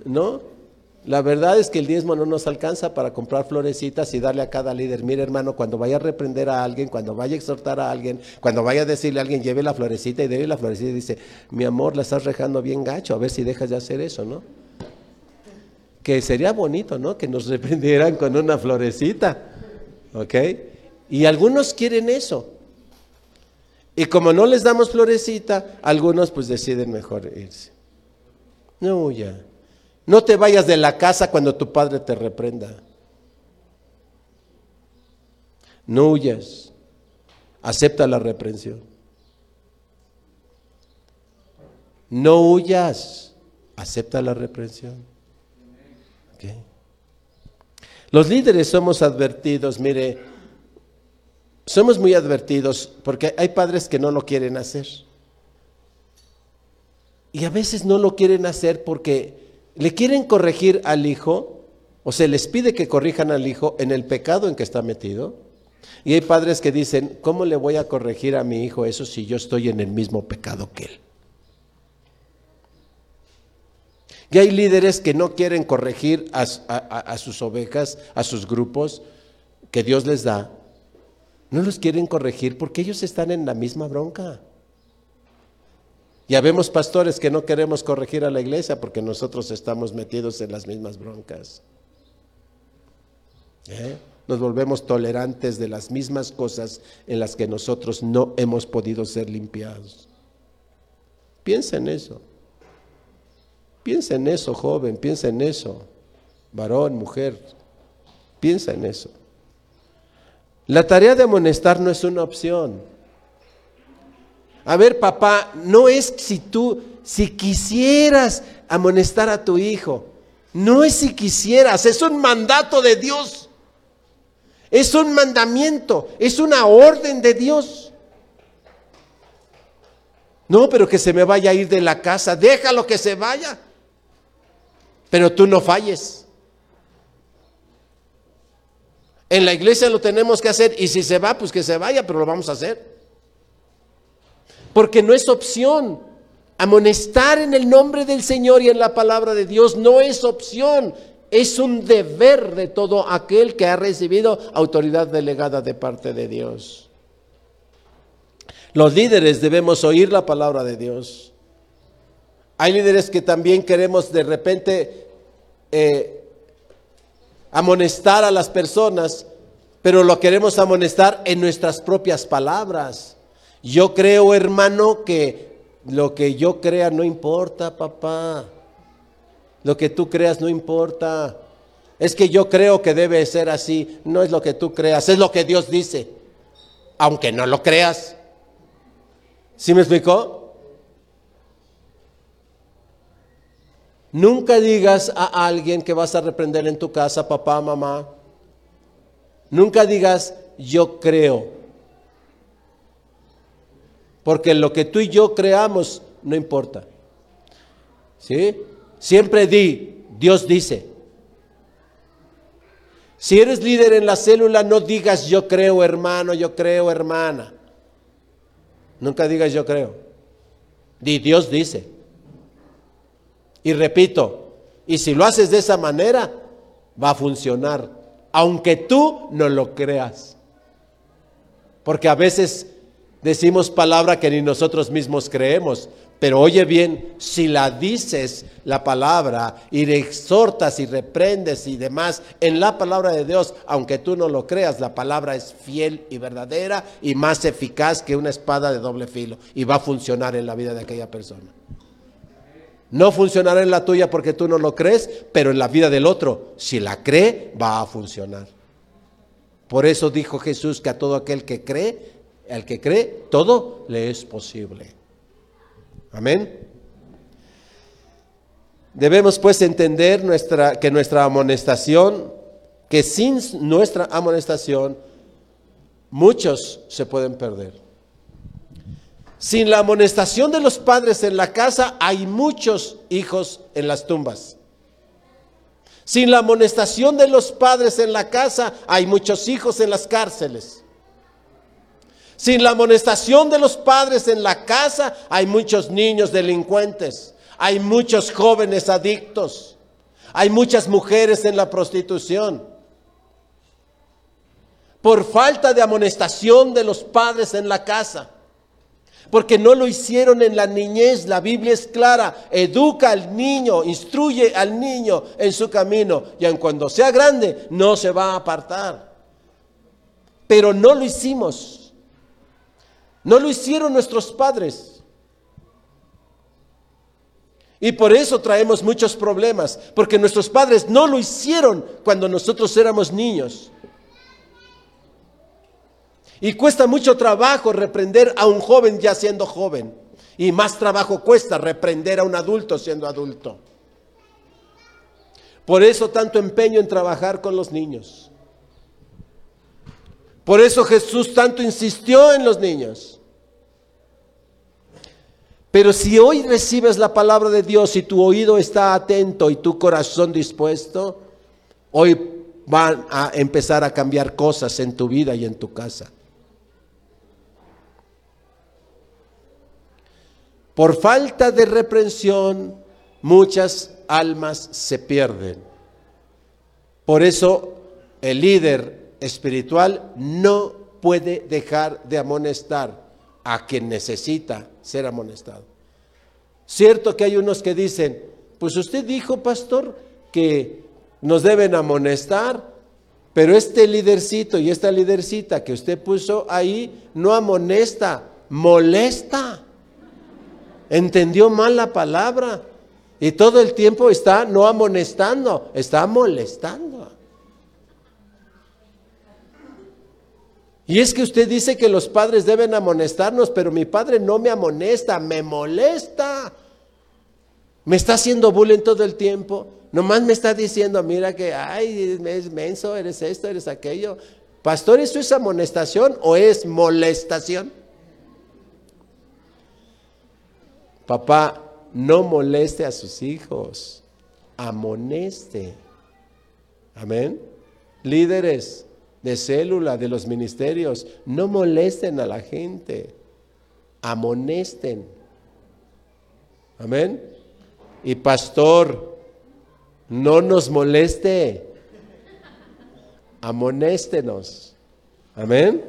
¿No? La verdad es que el diezmo no nos alcanza para comprar florecitas y darle a cada líder. Mire hermano, cuando vaya a reprender a alguien, cuando vaya a exhortar a alguien, cuando vaya a decirle a alguien, lleve la florecita y déle la florecita y dice, mi amor, la estás rejando bien gacho, a ver si dejas de hacer eso, ¿no? Que sería bonito, ¿no? Que nos [LAUGHS] reprendieran con una florecita, ¿ok? Y algunos quieren eso. Y como no les damos florecita, algunos pues deciden mejor irse. No, ya. No te vayas de la casa cuando tu padre te reprenda. No huyas. Acepta la reprensión. No huyas. Acepta la reprensión. Los líderes somos advertidos, mire, somos muy advertidos porque hay padres que no lo quieren hacer. Y a veces no lo quieren hacer porque le quieren corregir al hijo o se les pide que corrijan al hijo en el pecado en que está metido. Y hay padres que dicen, ¿cómo le voy a corregir a mi hijo eso si yo estoy en el mismo pecado que él? Y hay líderes que no quieren corregir a, a, sus ovejas, a sus grupos que Dios les da. No los quieren corregir porque ellos están en la misma bronca. Ya vemos pastores que no queremos corregir a la iglesia porque nosotros estamos metidos en las mismas broncas. ¿Eh? Nos volvemos tolerantes de las mismas cosas en las que nosotros no hemos podido ser limpiados. Piensa en eso. Piensa en eso, joven, piensa en eso. Varón, mujer, piensa en eso. La tarea de amonestar no es una opción. A ver, papá, no es si tú, si quisieras amonestar a tu hijo, no es si quisieras, es un mandato de Dios. Es un mandamiento, es una orden de Dios. No, pero que se me vaya a ir de la casa, déjalo que se vaya. Pero tú no falles. En la iglesia lo tenemos que hacer y si se va, pues que se vaya, pero lo vamos a hacer porque no es opción. Amonestar en el nombre del Señor y en la palabra de Dios no es opción, es un deber de todo aquel que ha recibido autoridad delegada de parte de Dios. Los líderes debemos oír la palabra de Dios. Hay líderes que también queremos de repente eh, amonestar a las personas, pero lo queremos amonestar en nuestras propias palabras. Yo creo, hermano, que lo que yo crea no importa, papá. Lo que tú creas no importa. Es que yo creo que debe ser así. No es lo que tú creas, es lo que Dios dice. Aunque no lo creas. ¿Sí me explicó? Nunca digas a alguien que vas a reprender en tu casa, papá, mamá. Nunca digas, yo creo. Porque lo que tú y yo creamos no importa. ¿Sí? Siempre di, Dios dice. Si eres líder en la célula, no digas yo creo hermano, yo creo hermana. Nunca digas yo creo. Di Dios dice. Y repito, Y si lo haces de esa manera, va a funcionar, aunque tú no lo creas. Porque a veces decimos palabra que ni nosotros mismos creemos. Pero oye bien, si la dices la palabra y le exhortas y reprendes y demás en la palabra de Dios, aunque tú no lo creas, la palabra es fiel y verdadera y más eficaz que una espada de doble filo y va a funcionar en la vida de aquella persona. No funcionará en la tuya porque tú no lo crees, pero en la vida del otro, si la cree, va a funcionar. Por eso dijo Jesús que a todo aquel que cree, al que cree, todo le es posible. Amén. Debemos pues entender nuestra, que nuestra amonestación, que sin nuestra amonestación, muchos se pueden perder. Sin la amonestación de los padres en la casa, hay muchos hijos en las tumbas. Sin la amonestación de los padres en la casa, hay muchos hijos en las cárceles. Sin la amonestación de los padres en la casa, hay muchos niños delincuentes, hay muchos jóvenes adictos, hay muchas mujeres en la prostitución. Por falta de amonestación de los padres en la casa porque no lo hicieron en la niñez. La Biblia es clara, educa al niño, instruye al niño en su camino y aun cuando sea grande no se va a apartar. Pero no lo hicimos. No lo hicieron nuestros padres. Y por eso traemos muchos problemas, porque nuestros padres no lo hicieron cuando nosotros éramos niños. Y cuesta mucho trabajo reprender a un joven ya siendo joven. Y más trabajo cuesta reprender a un adulto siendo adulto. Por eso tanto empeño en trabajar con los niños. Por eso Jesús tanto insistió en los niños. Pero si hoy recibes la palabra de Dios y tu oído está atento y tu corazón dispuesto, hoy van a empezar a cambiar cosas en tu vida y en tu casa. Por falta de reprensión, muchas almas se pierden. Por eso el líder espiritual no puede dejar de amonestar a quien necesita ser amonestado. Cierto que hay unos que dicen, pues usted dijo, pastor, que nos deben amonestar, pero este lidercito y esta lidercita que usted puso ahí no amonesta, molesta. Entendió mal la palabra y todo el tiempo está no amonestando, está molestando. Y es que usted dice que los padres deben amonestarnos, pero mi padre no me amonesta, me molesta. Me está haciendo bullying todo el tiempo. Nomás me está diciendo, mira que, ay, es menso, eres esto, eres aquello. Pastor, ¿eso es amonestación o es molestación? Papá, no moleste a sus hijos, amoneste. Amén. Líderes, de célula, de los ministerios. No molesten a la gente, amonesten. Amén. Y pastor, no nos moleste, amonéstenos. Amén.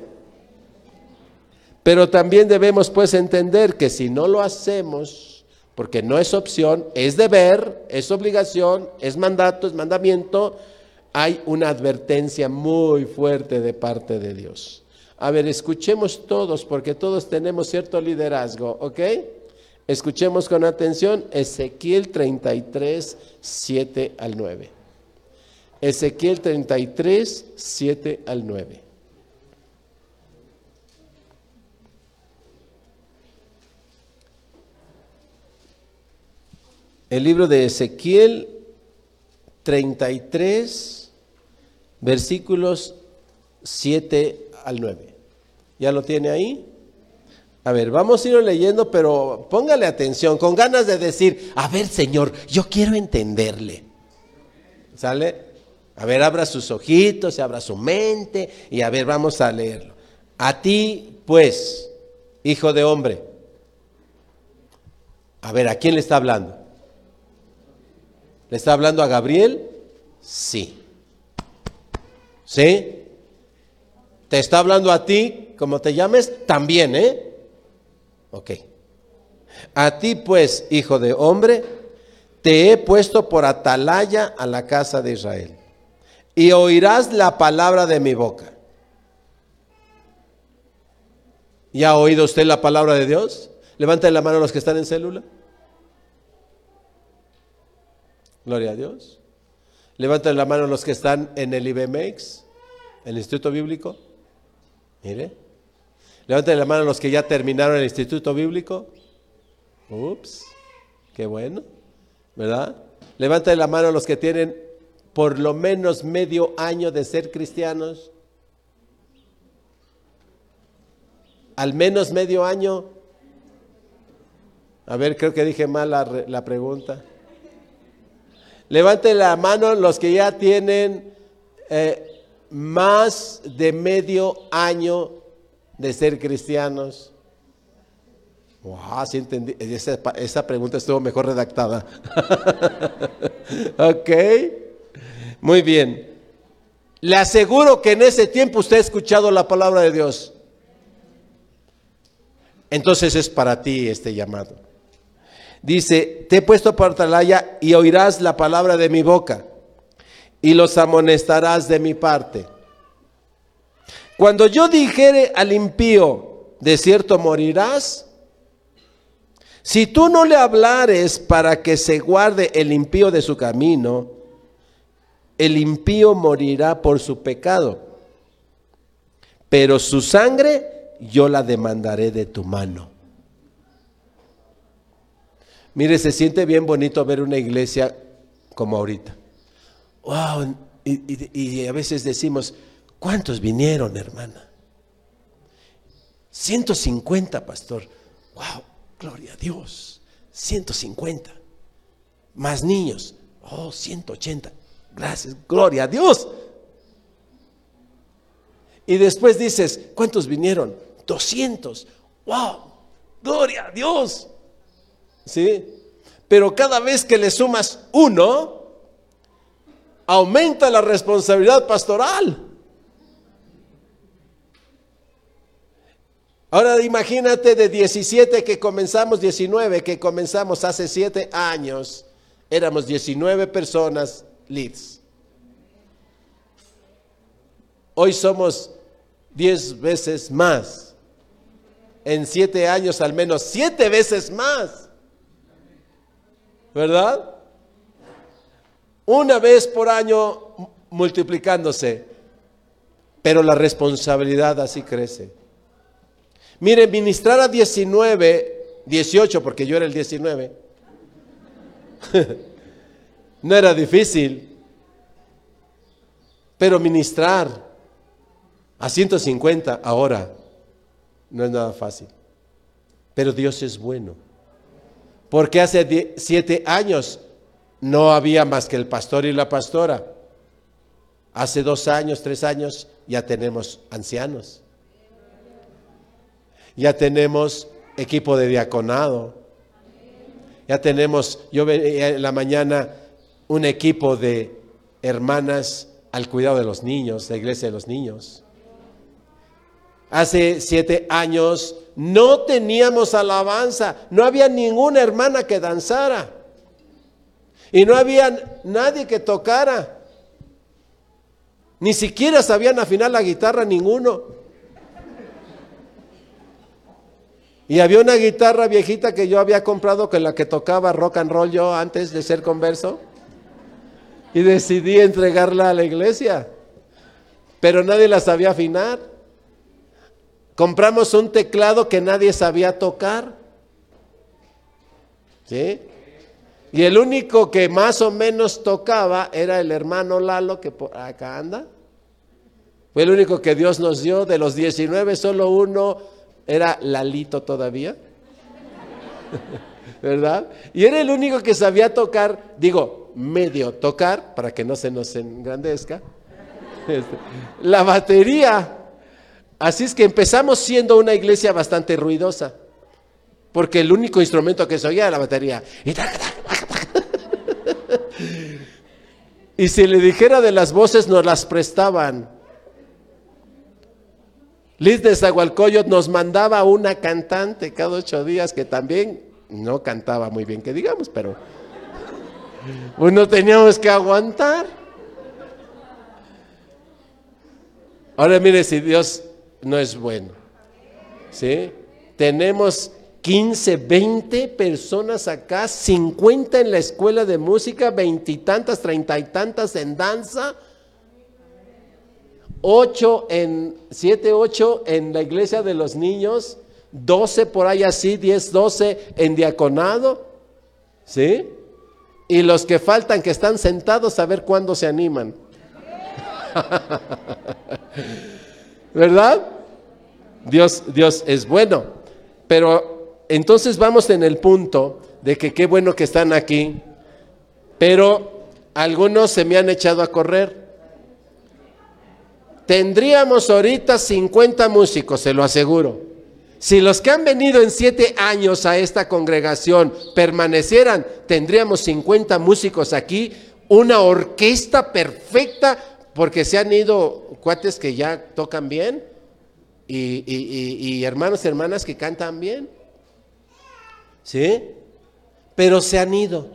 Pero también debemos pues entender que si no lo hacemos, porque no es opción, es deber, es obligación, es mandato, es mandamiento, hay una advertencia muy fuerte de parte de Dios. A ver, escuchemos todos, porque todos tenemos cierto liderazgo, ¿ok? Escuchemos con atención Ezequiel 33, 7 al 9. Ezequiel 33, 7 al 9. El libro de Ezequiel 33, versículos 7 al 9. ¿Ya lo tiene ahí? A ver, vamos a ir leyendo, pero póngale atención, con ganas de decir, a ver Señor, yo quiero entenderle. ¿Sale? A ver, abra sus ojitos, abra su mente y a ver, vamos a leerlo. A ti, pues, hijo de hombre. A ver, ¿a quién le está hablando? ¿Le está hablando a Gabriel? Sí. ¿Sí? ¿Te está hablando a ti, como te llames? También, ¿eh? Ok. A ti pues, hijo de hombre, te he puesto por atalaya a la casa de Israel. Y oirás la palabra de mi boca. ¿Ya ha oído usted la palabra de Dios? Levanten la mano los que están en célula. Gloria a Dios. Levanten la mano los que están en el IBMX, el Instituto Bíblico. Mire. Levanten la mano los que ya terminaron el Instituto Bíblico. Ups, qué bueno, ¿verdad? Levanten la mano los que tienen por lo menos medio año de ser cristianos. Al menos medio año. A ver, creo que dije mal la, la pregunta. Levanten la mano los que ya tienen eh, más de medio año de ser cristianos. Wow, sí entendí. Esa, esa pregunta estuvo mejor redactada. [LAUGHS] ok. Muy bien. Le aseguro que en ese tiempo usted ha escuchado la palabra de Dios. Entonces es para ti este llamado. Dice, te he puesto por atalaya y oirás la palabra de mi boca y los amonestarás de mi parte. Cuando yo dijere al impío, de cierto morirás, si tú no le hablares para que se guarde el impío de su camino, el impío morirá por su pecado, pero su sangre yo la demandaré de tu mano. Mire, se siente bien bonito ver una iglesia como ahorita. Wow, y, a veces decimos, ¿cuántos vinieron, hermana? 150, pastor. Wow, gloria a Dios. 150. Más niños. Oh, 180. Gracias, gloria a Dios. Y después dices, ¿cuántos vinieron? 200. Wow, gloria a Dios. ¿Sí? Pero cada vez que le sumas uno, aumenta la responsabilidad pastoral. Ahora imagínate de 17 que comenzamos, 19 que comenzamos hace 7 años, éramos 19 personas leads. Hoy somos 10 veces más. En 7 años al menos 7 veces más. ¿Verdad? Una vez por año multiplicándose, pero la responsabilidad así crece. Mire, ministrar a 19, 18, porque yo era el 19, [LAUGHS] no era difícil, pero ministrar a 150 ahora no es nada fácil. Pero Dios es bueno. Porque hace siete años no había más que el pastor y la pastora. Hace dos años, tres años, ya tenemos ancianos. Ya tenemos equipo de diaconado. Ya tenemos, yo veía en la mañana un equipo de hermanas al cuidado de los niños, la iglesia de los niños. Hace siete años no teníamos alabanza, no había ninguna hermana que danzara y no había nadie que tocara. Ni siquiera sabían afinar la guitarra ninguno. Y había una guitarra viejita que yo había comprado con la que tocaba rock and roll yo antes de ser converso. Y decidí entregarla a la iglesia. Pero nadie la sabía afinar. Compramos un teclado que nadie sabía tocar. ¿Sí? Y el único que más o menos tocaba era el hermano Lalo, que por acá anda. Fue el único que Dios nos dio. De los 19, solo uno era Lalito todavía. [LAUGHS] ¿Verdad? Y era el único que sabía tocar, digo, medio tocar, para que no se nos engrandezca. [LAUGHS] Este, la batería. Así es que empezamos siendo una iglesia bastante ruidosa, porque el único instrumento que se oía era la batería. Y si le dijera de las voces, nos las prestaban. Liz de Zagualcoyot nos mandaba una cantante cada ocho días que también no cantaba muy bien, que digamos, pero uno teníamos que aguantar. Ahora mire si Dios no es bueno. ¿Sí? Tenemos 15, 20 personas acá, 50 en la escuela de música, veintitantas, treinta y tantas en danza, 8 en, 7, 8 en la iglesia de los niños, 12 por ahí así, 10, 12 en diaconado, ¿sí? Y los que faltan, que están sentados, a ver cuándo se animan. [LAUGHS] ¿Verdad? Dios, Dios es bueno. Pero entonces vamos en el punto de que qué bueno que están aquí, pero algunos se me han echado a correr. Tendríamos ahorita 50 músicos, se lo aseguro. Si los que han venido en siete años a esta congregación permanecieran, tendríamos 50 músicos aquí, una orquesta perfecta, porque se han ido cuates que ya tocan bien y, hermanos y hermanas que cantan bien. ¿Sí? Pero se han ido.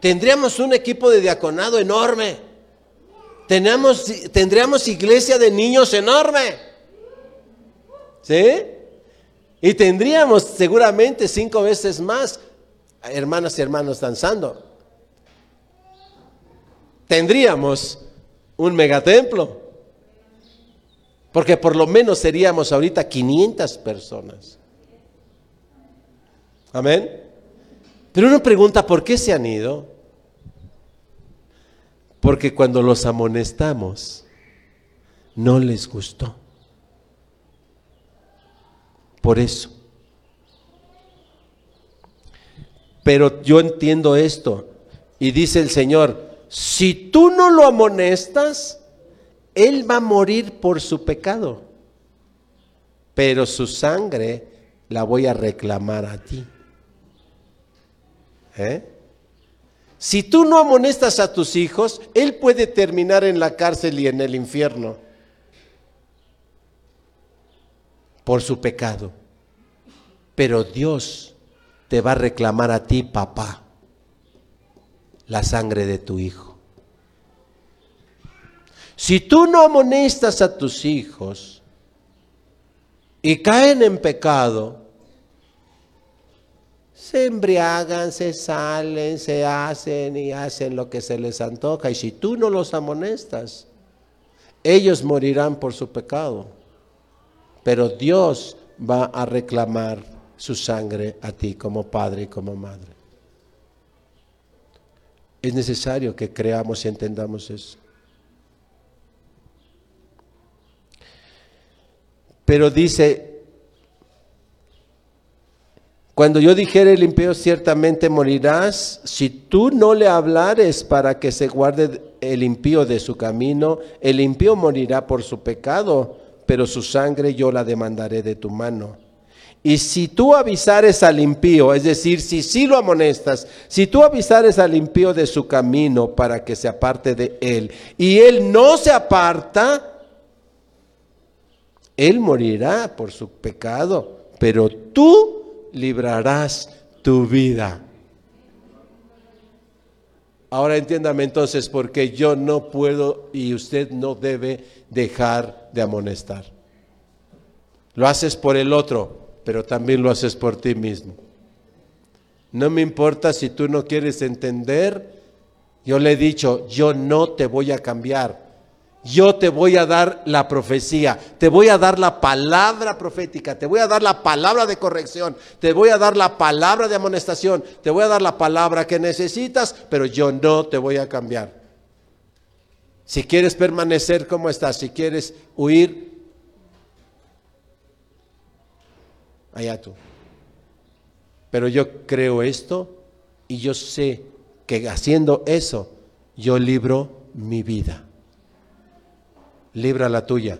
Tendríamos un equipo de diaconado enorme. Tenemos, tendríamos iglesia de niños enorme. ¿Sí? Y tendríamos seguramente cinco veces más hermanas y hermanos danzando. Tendríamos un megatemplo. Porque por lo menos seríamos ahorita 500 personas. Amén. Pero uno pregunta, ¿por qué se han ido? Porque cuando los amonestamos, no les gustó. Por eso. Pero yo entiendo esto. Y dice el Señor, si tú no lo amonestas, Él va a morir por su pecado. Pero su sangre la voy a reclamar a ti. ¿Eh? Si tú no amonestas a tus hijos, Él puede terminar en la cárcel y en el infierno por su pecado. Pero Dios te va a reclamar a ti, papá, la sangre de tu hijo. Si tú no amonestas a tus hijos y caen en pecado, se embriagan, se salen, se hacen y hacen lo que se les antoja. Y si tú no los amonestas, ellos morirán por su pecado. Pero Dios va a reclamar su sangre a ti como padre y como madre. Es necesario que creamos y entendamos eso. Pero dice cuando yo dijere el impío ciertamente morirás, si tú no le hablares para que se guarde el impío de su camino, el impío morirá por su pecado, pero su sangre yo la demandaré de tu mano. Y si tú avisares al impío, es decir, si sí lo amonestas, si tú avisares al impío de su camino para que se aparte de él, y él no se aparta, él morirá por su pecado, pero tú librarás tu vida. Ahora entiéndame entonces por qué yo no puedo y usted no debe dejar de amonestar. Lo haces por el otro, pero también lo haces por ti mismo. No me importa si tú no quieres entender. Yo le he dicho, yo no te voy a cambiar yo te voy a dar la profecía, te voy a dar la palabra profética, te voy a dar la palabra de corrección, te voy a dar la palabra de amonestación, te voy a dar la palabra que necesitas, pero yo no te voy a cambiar. Si quieres permanecer como estás, si quieres huir, allá tú. Pero yo creo esto y yo sé que haciendo eso, yo libro mi vida libra la tuya.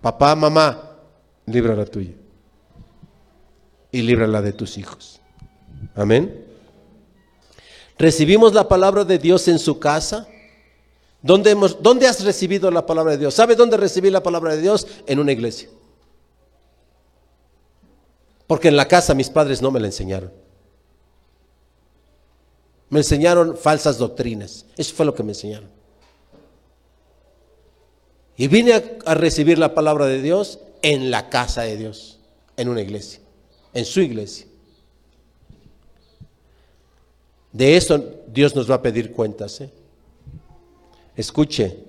Papá, mamá, libra la tuya. Y libra la de tus hijos. Amén. ¿Recibimos la palabra de Dios en su casa? ¿Dónde, hemos, ¿Dónde has recibido la palabra de Dios? ¿Sabe dónde recibí la palabra de Dios? En una iglesia. Porque en la casa mis padres no me la enseñaron. Me enseñaron falsas doctrinas. Eso fue lo que me enseñaron. Y vine a, recibir la palabra de Dios en la casa de Dios, en una iglesia, en su iglesia. De eso Dios nos va a pedir cuentas. ¿eh? Escuche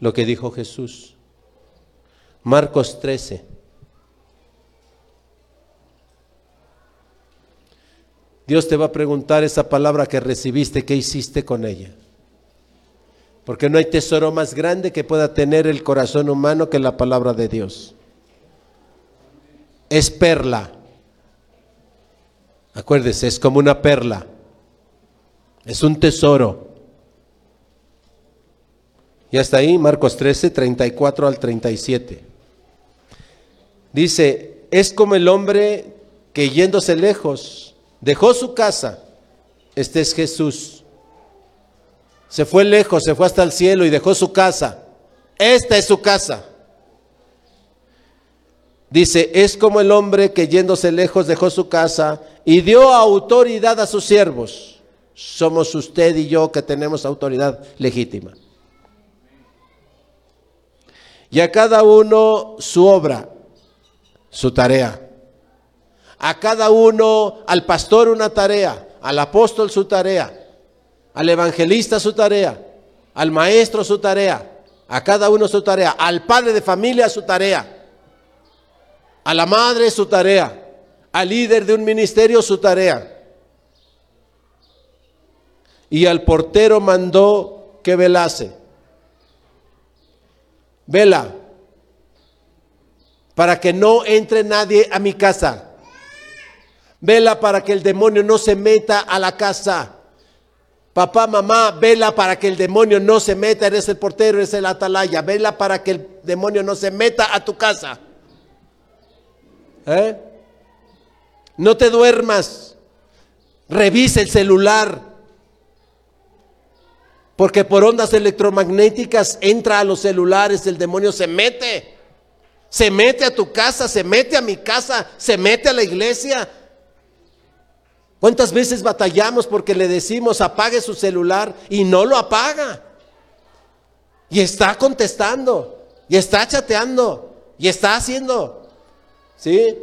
lo que dijo Jesús. Marcos 13. Dios te va a preguntar esa palabra que recibiste, ¿qué hiciste con ella? Porque no hay tesoro más grande que pueda tener el corazón humano que la palabra de Dios. Es perla. Acuérdese, es como una perla. Es un tesoro. Y hasta ahí, Marcos 13, 34 al 37. Dice, es como el hombre que yéndose lejos, dejó su casa. Este es Jesús. Se fue lejos, se fue hasta el cielo y dejó su casa. Esta es su casa. Dice, es como el hombre que yéndose lejos dejó su casa y dio autoridad a sus siervos. Somos usted y yo que tenemos autoridad legítima. Y a cada uno su obra, su tarea. A cada uno, al pastor una tarea, al apóstol su tarea, al evangelista su tarea, al maestro su tarea, a cada uno su tarea, al padre de familia su tarea a la madre su tarea, al líder de un ministerio su tarea. Y al portero mandó que velase. Vela, para que no entre nadie a mi casa. Vela para que el demonio no se meta a la casa. Papá, mamá, vela para que el demonio no se meta. Eres el portero, eres el atalaya. Vela para que el demonio no se meta a tu casa. ¿Eh? No te duermas. Revisa el celular. Porque por ondas electromagnéticas entra a los celulares, el demonio se mete. Se mete a tu casa, se mete a mi casa, se mete a la iglesia. ¿Cuántas veces batallamos porque le decimos apague su celular y no lo apaga? Y está contestando, y está chateando, y está haciendo. ¿Sí?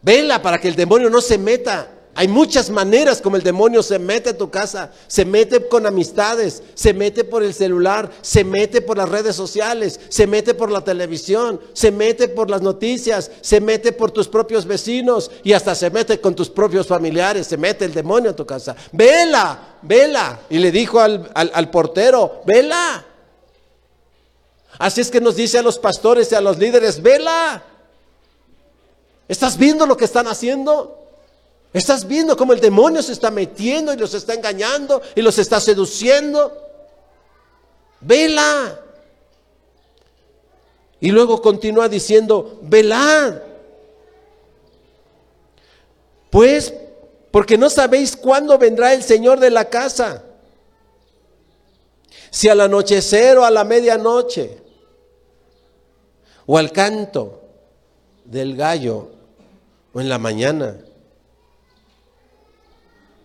Vela para que el demonio no se meta. Hay muchas maneras como el demonio se mete a tu casa. Se mete con amistades, se mete por el celular, se mete por las redes sociales, se mete por la televisión, se mete por las noticias, se mete por tus propios vecinos y hasta se mete con tus propios familiares. Se mete el demonio a tu casa. Vela, vela. Y le dijo al, al, al portero, vela. Así es que nos dice a los pastores y a los líderes, vela. ¿Estás viendo lo que están haciendo? ¿Estás viendo cómo el demonio se está metiendo y los está engañando y los está seduciendo? Vela. Y luego continúa diciendo, velad. Pues, porque no sabéis cuándo vendrá el Señor de la casa. Si al anochecer o a la medianoche, o al canto del gallo, o en la mañana.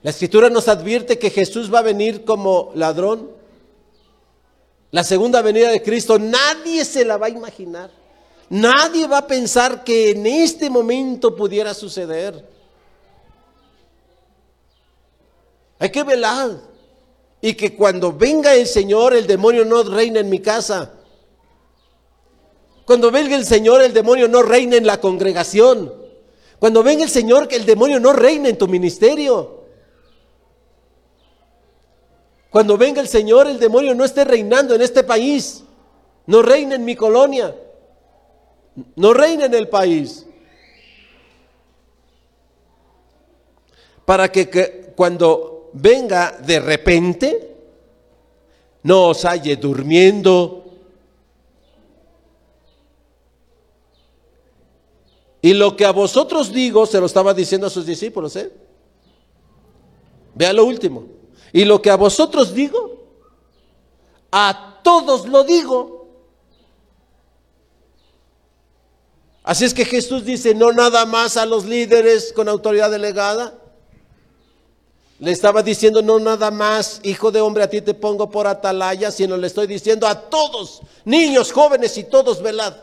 La escritura nos advierte que Jesús va a venir como ladrón. La segunda venida de Cristo nadie se la va a imaginar. Nadie va a pensar que en este momento pudiera suceder. Hay que velar. Y que cuando venga el Señor, el demonio no reine en mi casa. Cuando venga el Señor, el demonio no reine en la congregación. Cuando venga el Señor, que el demonio no reine en tu ministerio. Cuando venga el Señor, el demonio no esté reinando en este país. No reine en mi colonia. No reine en el país. Para que, que cuando venga de repente, no os halle durmiendo Y lo que a vosotros digo, se lo estaba diciendo a sus discípulos, ¿eh? Vea lo último. Y lo que a vosotros digo, a todos lo digo. Así es que Jesús dice, no nada más a los líderes con autoridad delegada. Le estaba diciendo, no nada más, hijo de hombre, a ti te pongo por atalaya, sino le estoy diciendo a todos, niños, jóvenes y todos, velad.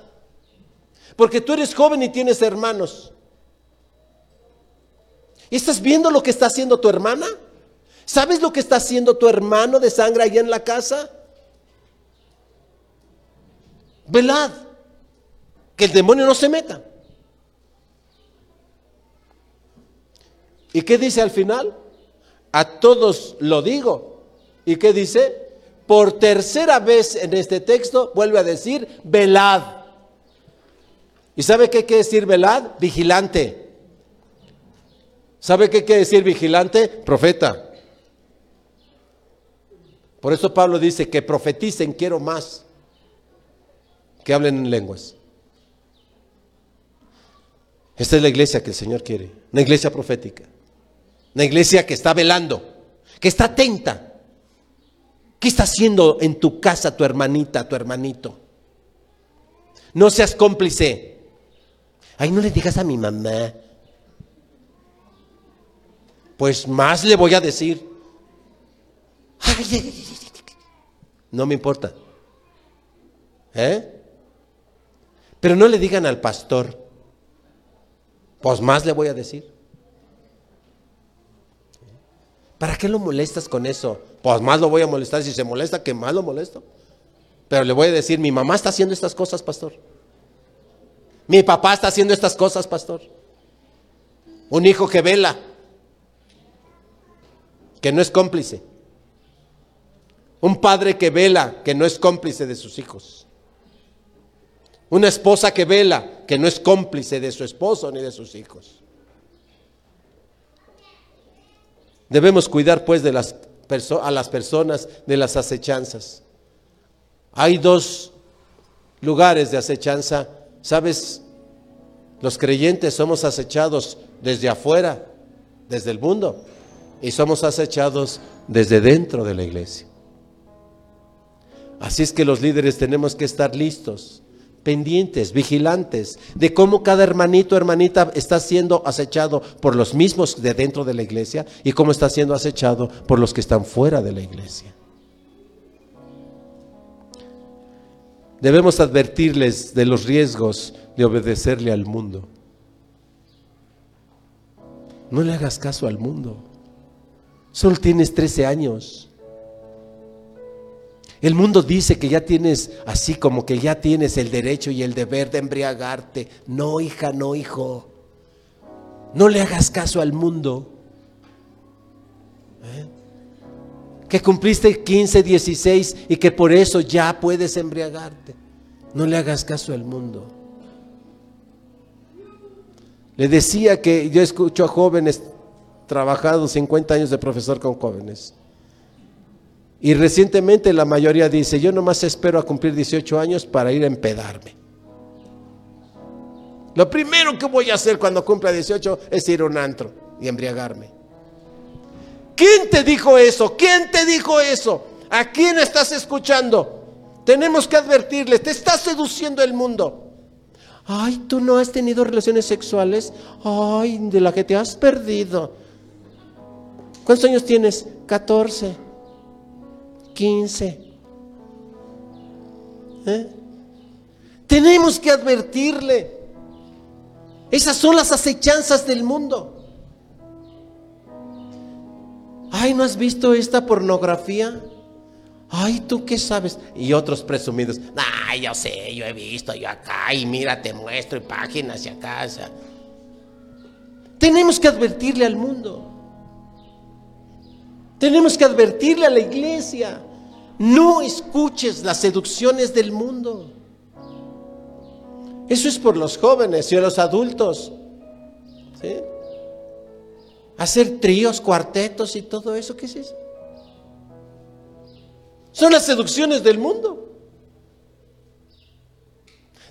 Porque tú eres joven y tienes hermanos. ¿Y estás viendo lo que está haciendo tu hermana? ¿Sabes lo que está haciendo tu hermano de sangre allá en la casa? Velad, que el demonio no se meta. ¿Y qué dice al final? A todos lo digo. ¿Y qué dice? Por tercera vez en este texto vuelve a decir, velad. ¿Y sabe qué quiere decir velad? Vigilante. ¿Sabe qué quiere decir vigilante? Profeta. Por eso Pablo dice que profeticen, quiero más que hablen en lenguas. Esta es la iglesia que el Señor quiere, una iglesia profética, una iglesia que está velando, que está atenta. ¿Qué está haciendo en tu casa tu hermanita, tu hermanito? No seas cómplice. Ay, no le digas a mi mamá. Pues más le voy a decir. No me importa. ¿Eh? Pero no le digan al pastor. Pues más le voy a decir. ¿Para qué lo molestas con eso? Pues más lo voy a molestar. Si se molesta, que más lo molesto. Pero le voy a decir, mi mamá está haciendo estas cosas, pastor. Mi papá está haciendo estas cosas, pastor. Un hijo que vela, que no es cómplice. Un padre que vela, que no es cómplice de sus hijos. Una esposa que vela, que no es cómplice de su esposo ni de sus hijos. Debemos cuidar pues de las a las personas de las acechanzas. Hay dos lugares de acechanza. ¿Sabes? Los creyentes somos acechados desde afuera, desde el mundo, y somos acechados desde dentro de la iglesia. Así es que los líderes tenemos que estar listos, pendientes, vigilantes de cómo cada hermanito, hermanita está siendo acechado por los mismos de dentro de la iglesia y cómo está siendo acechado por los que están fuera de la iglesia. Debemos advertirles de los riesgos de obedecerle al mundo. No le hagas caso al mundo. Solo tienes 13 años. El mundo dice que ya tienes, así como que ya tienes el derecho y el deber de embriagarte. No, hija, no, hijo. No le hagas caso al mundo. ¿Eh? Que cumpliste 15, 16 y que por eso ya puedes embriagarte. No le hagas caso al mundo. Le decía que yo escucho a jóvenes trabajado 50 años de profesor con jóvenes. Y recientemente la mayoría dice, yo nomás espero a cumplir 18 años para ir a empedarme. Lo primero que voy a hacer cuando cumpla 18 es ir a un antro y embriagarme. ¿Quién te dijo eso? ¿Quién te dijo eso? ¿A quién estás escuchando? Tenemos que advertirle, te está seduciendo el mundo. Ay, tú no has tenido relaciones sexuales. Ay, de la que te has perdido. ¿Cuántos años tienes? 14. 15. ¿Eh? Tenemos que advertirle. Esas son las acechanzas del mundo. Ay, ¿no has visto esta pornografía? Ay, ¿tú qué sabes? Y otros presumidos. Ay, yo sé, yo he visto, yo acá, y mira, te muestro, y páginas y acá. Tenemos que advertirle al mundo. Tenemos que advertirle a la iglesia, no escuches las seducciones del mundo. Eso es por los jóvenes y los adultos. Hacer tríos, cuartetos y todo eso, ¿qué es eso? Son las seducciones del mundo.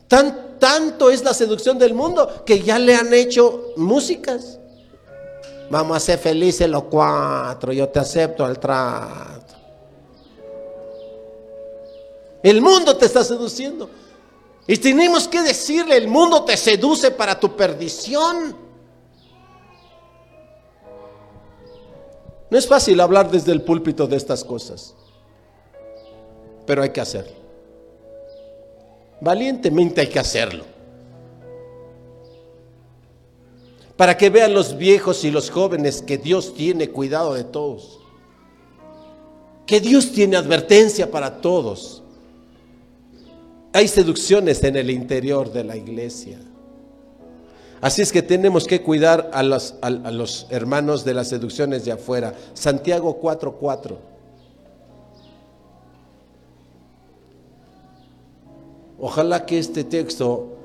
Tan, tanto es la seducción del mundo que ya le han hecho músicas. Vamos a ser felices los cuatro, yo te acepto el trato. El mundo te está seduciendo. Y tenemos que decirle, el mundo te seduce para tu perdición. No es fácil hablar desde el púlpito de estas cosas, pero hay que hacerlo. Valientemente hay que hacerlo. Para que vean los viejos y los jóvenes que Dios tiene cuidado de todos. Que Dios tiene advertencia para todos. Hay seducciones en el interior de la iglesia. Así es que tenemos que cuidar a los, a, los hermanos de las seducciones de afuera. Santiago 4:4. Ojalá que este texto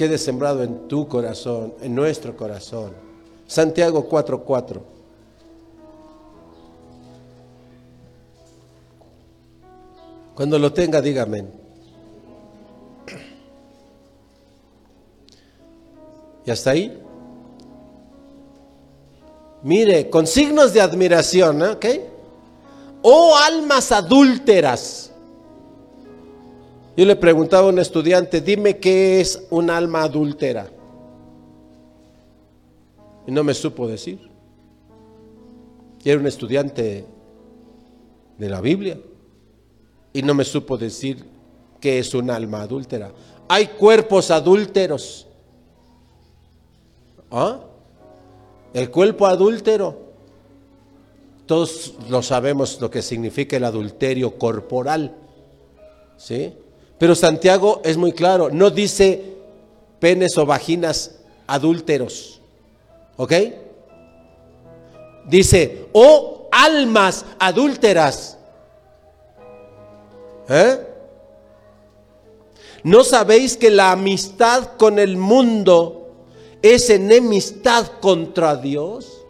quede sembrado en tu corazón, en nuestro corazón. Santiago 4:4. Cuando lo tenga, dígame. ¿Y hasta ahí? Mire, con signos de admiración, ¿ok? Oh almas adúlteras. Yo le preguntaba a un estudiante, dime qué es un alma adúltera. Y no me supo decir. Era un estudiante de la Biblia. Y no me supo decir qué es un alma adúltera. Hay cuerpos adúlteros. ¿Ah? El cuerpo adúltero. Todos lo sabemos lo que significa el adulterio corporal. ¿Sí? Pero Santiago es muy claro, no dice penes o vaginas adúlteros. ¿Ok? Dice, oh almas adúlteras. ¿Eh? ¿No sabéis que la amistad con el mundo es enemistad contra Dios?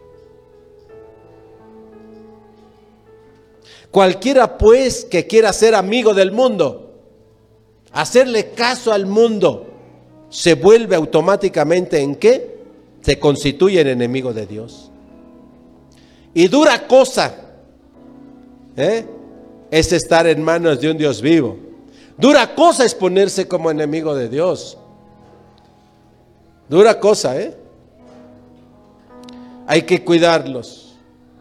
Cualquiera pues que quiera ser amigo del mundo, hacerle caso al mundo, se vuelve automáticamente en qué? Se constituye en enemigo de Dios. Y dura cosa ¿eh? es estar en manos de un Dios vivo. Dura cosa es ponerse como enemigo de Dios. Dura cosa, ¿eh? Hay que cuidarlos.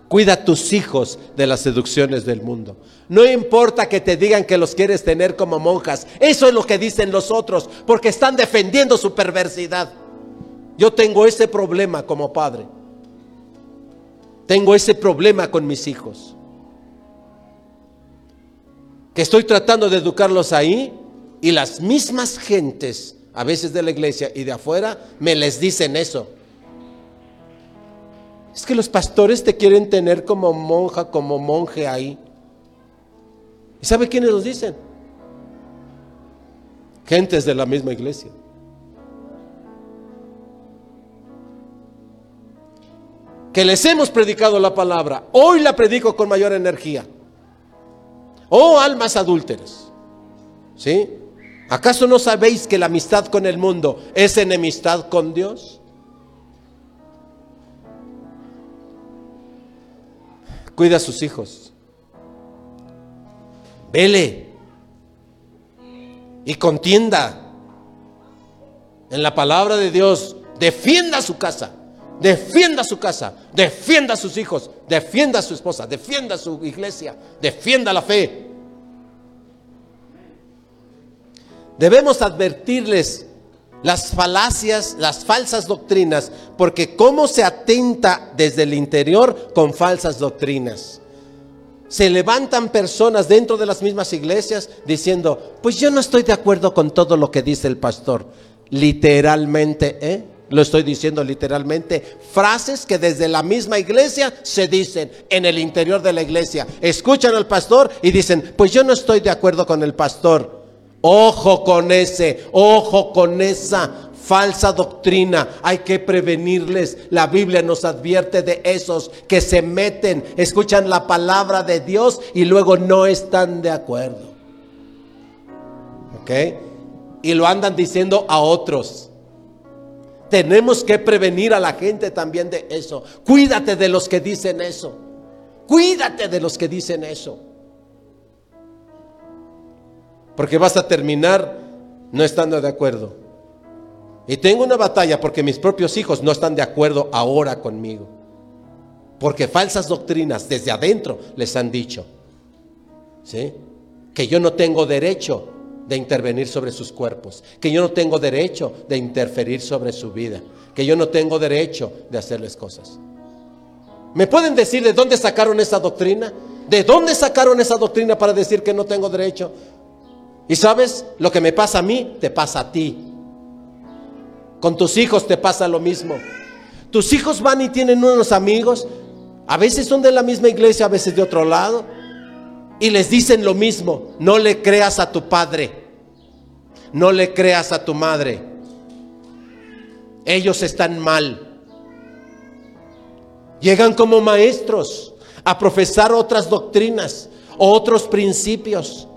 Cuida a tus hijos de las seducciones del mundo. No importa que te digan que los quieres tener como monjas. Eso es lo que dicen los otros, porque están defendiendo su perversidad. Yo tengo ese problema como padre. Tengo ese problema con mis hijos. Que estoy tratando de educarlos ahí y las mismas gentes a veces de la iglesia y de afuera, me les dicen eso. Es que los pastores te quieren tener como monja, como monje ahí. ¿Y sabe quiénes los dicen? Gentes de la misma iglesia. Que les hemos predicado la palabra. Hoy la predico con mayor energía. Oh almas adúlteras. ¿Sí? ¿Acaso no sabéis que la amistad con el mundo es enemistad con Dios? Cuida a sus hijos. Vele. Y contienda. En la palabra de Dios, defienda su casa. Defienda su casa, defienda a sus hijos, defienda a su esposa, defienda su iglesia, defienda la fe. Debemos advertirles las falacias, las falsas doctrinas, porque cómo se atenta desde el interior con falsas doctrinas. Se levantan personas dentro de las mismas iglesias diciendo, pues yo no estoy de acuerdo con todo lo que dice el pastor. Literalmente, ¿eh? Lo estoy diciendo literalmente. Frases que desde la misma iglesia se dicen en el interior de la iglesia. Escuchan al pastor y dicen, pues yo no estoy de acuerdo con el pastor. Ojo con ese, ojo con esa falsa doctrina. Hay que prevenirles. La Biblia nos advierte de esos que se meten, escuchan la palabra de Dios y luego no están de acuerdo. ¿Ok? Y lo andan diciendo a otros. Tenemos que prevenir a la gente también de eso. Cuídate de los que dicen eso. Cuídate de los que dicen eso. Porque vas a terminar no estando de acuerdo. Y tengo una batalla porque mis propios hijos no están de acuerdo ahora conmigo. Porque falsas doctrinas desde adentro les han dicho. ¿Sí? Que yo no tengo derecho de intervenir sobre sus cuerpos, que yo no tengo derecho de interferir sobre su vida, que yo no tengo derecho de hacerles cosas. ¿Me pueden decir de dónde sacaron esa doctrina? ¿De dónde sacaron esa doctrina para decir que no tengo derecho? Y sabes, lo que me pasa a mí, te pasa a ti. Con tus hijos te pasa lo mismo. Tus hijos van y tienen unos amigos, a veces son de la misma iglesia, a veces de otro lado, y les dicen lo mismo, no le creas a tu padre, no le creas a tu madre. Ellos están mal. Llegan como maestros a profesar otras doctrinas, otros principios,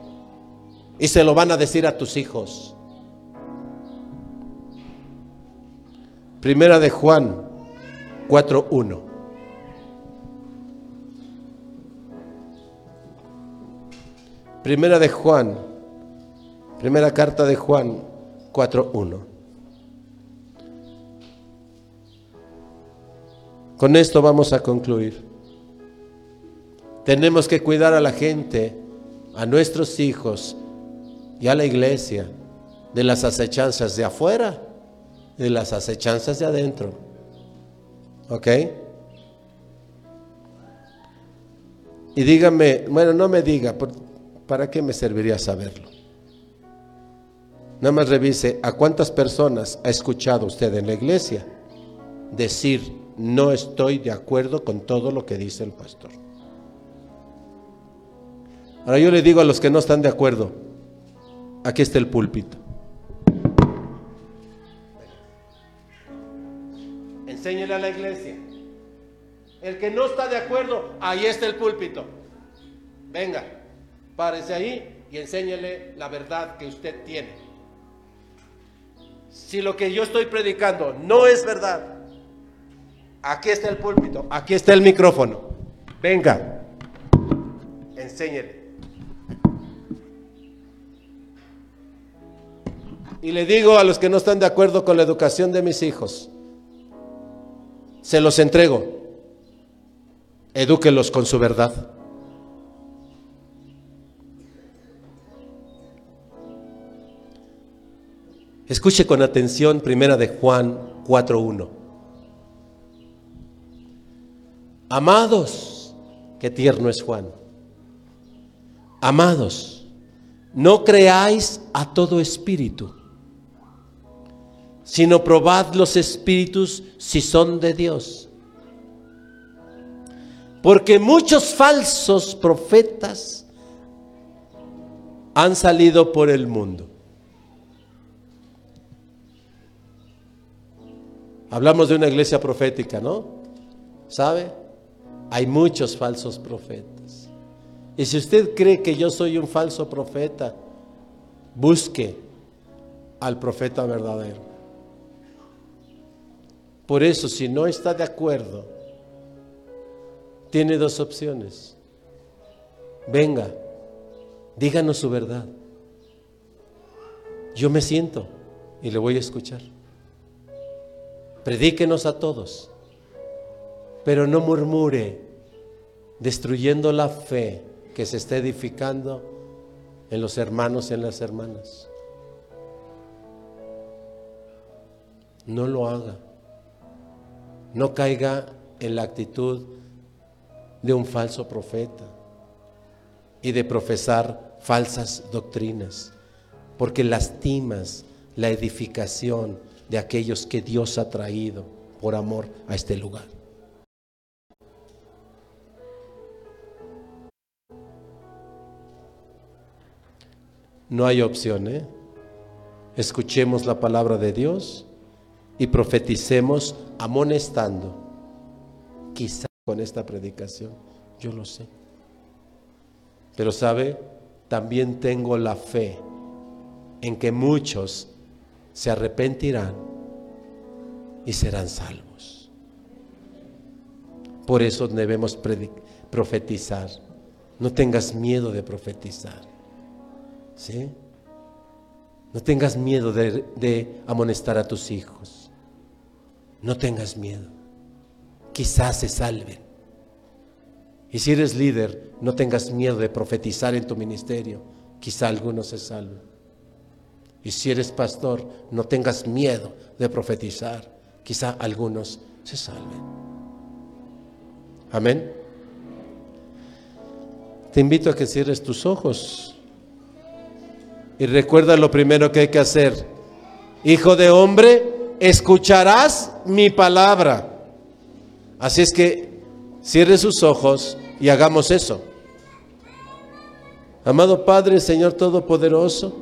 y se lo van a decir a tus hijos. Primera de Juan 4.1. Primera de Juan, primera carta de Juan 4.1. Con esto vamos a concluir. Tenemos que cuidar a la gente, a nuestros hijos y a la iglesia de las acechanzas de afuera de las acechanzas de adentro. ¿Ok? Y dígame, bueno, no me diga, ¿para qué me serviría saberlo? Nada más revise a cuántas personas ha escuchado usted en la iglesia decir, no estoy de acuerdo con todo lo que dice el pastor. Ahora yo le digo a los que no están de acuerdo, aquí está el púlpito. Enséñele a la iglesia. El que no está de acuerdo, ahí está el púlpito. Venga. Párese ahí y enséñele la verdad que usted tiene. Si lo que yo estoy predicando no es verdad, aquí está el púlpito, aquí está el micrófono. Venga, enséñele. Y le digo a los que no están de acuerdo con la educación de mis hijos, se los entrego. Edúquelos con su verdad. Escuche con atención primera de Juan 4.1. Amados, qué tierno es Juan. Amados, no creáis a todo espíritu, sino probad los espíritus si son de Dios. Porque muchos falsos profetas han salido por el mundo. Hablamos de una iglesia profética, ¿no? ¿Sabe? Hay muchos falsos profetas. Y si usted cree que yo soy un falso profeta, busque al profeta verdadero. Por eso, si no está de acuerdo, tiene dos opciones. Venga, díganos su verdad. Yo me siento y le voy a escuchar. Predíquenos a todos, pero no murmure, destruyendo la fe que se está edificando en los hermanos y en las hermanas. No lo haga. No caiga en la actitud de un falso profeta y de profesar falsas doctrinas, porque lastimas la edificación de aquellos que Dios ha traído por amor a este lugar. No hay opción, ¿eh? Escuchemos la palabra de Dios y profeticemos amonestando. Quizá con esta predicación, yo lo sé. Pero sabe, también tengo la fe en que muchos se arrepentirán y serán salvos. Por eso debemos profetizar. No tengas miedo de profetizar. ¿Sí? No tengas miedo de, de amonestar a tus hijos. No tengas miedo. Quizás se salven. Y si eres líder, no tengas miedo de profetizar en tu ministerio. Quizá algunos se salven. Y si eres pastor, no tengas miedo de profetizar. Quizá algunos se salven. Amén. Te invito a que cierres tus ojos y recuerda lo primero que hay que hacer. Hijo de hombre, escucharás mi palabra. Así es que cierre sus ojos y hagamos eso. Amado Padre, Señor Todopoderoso,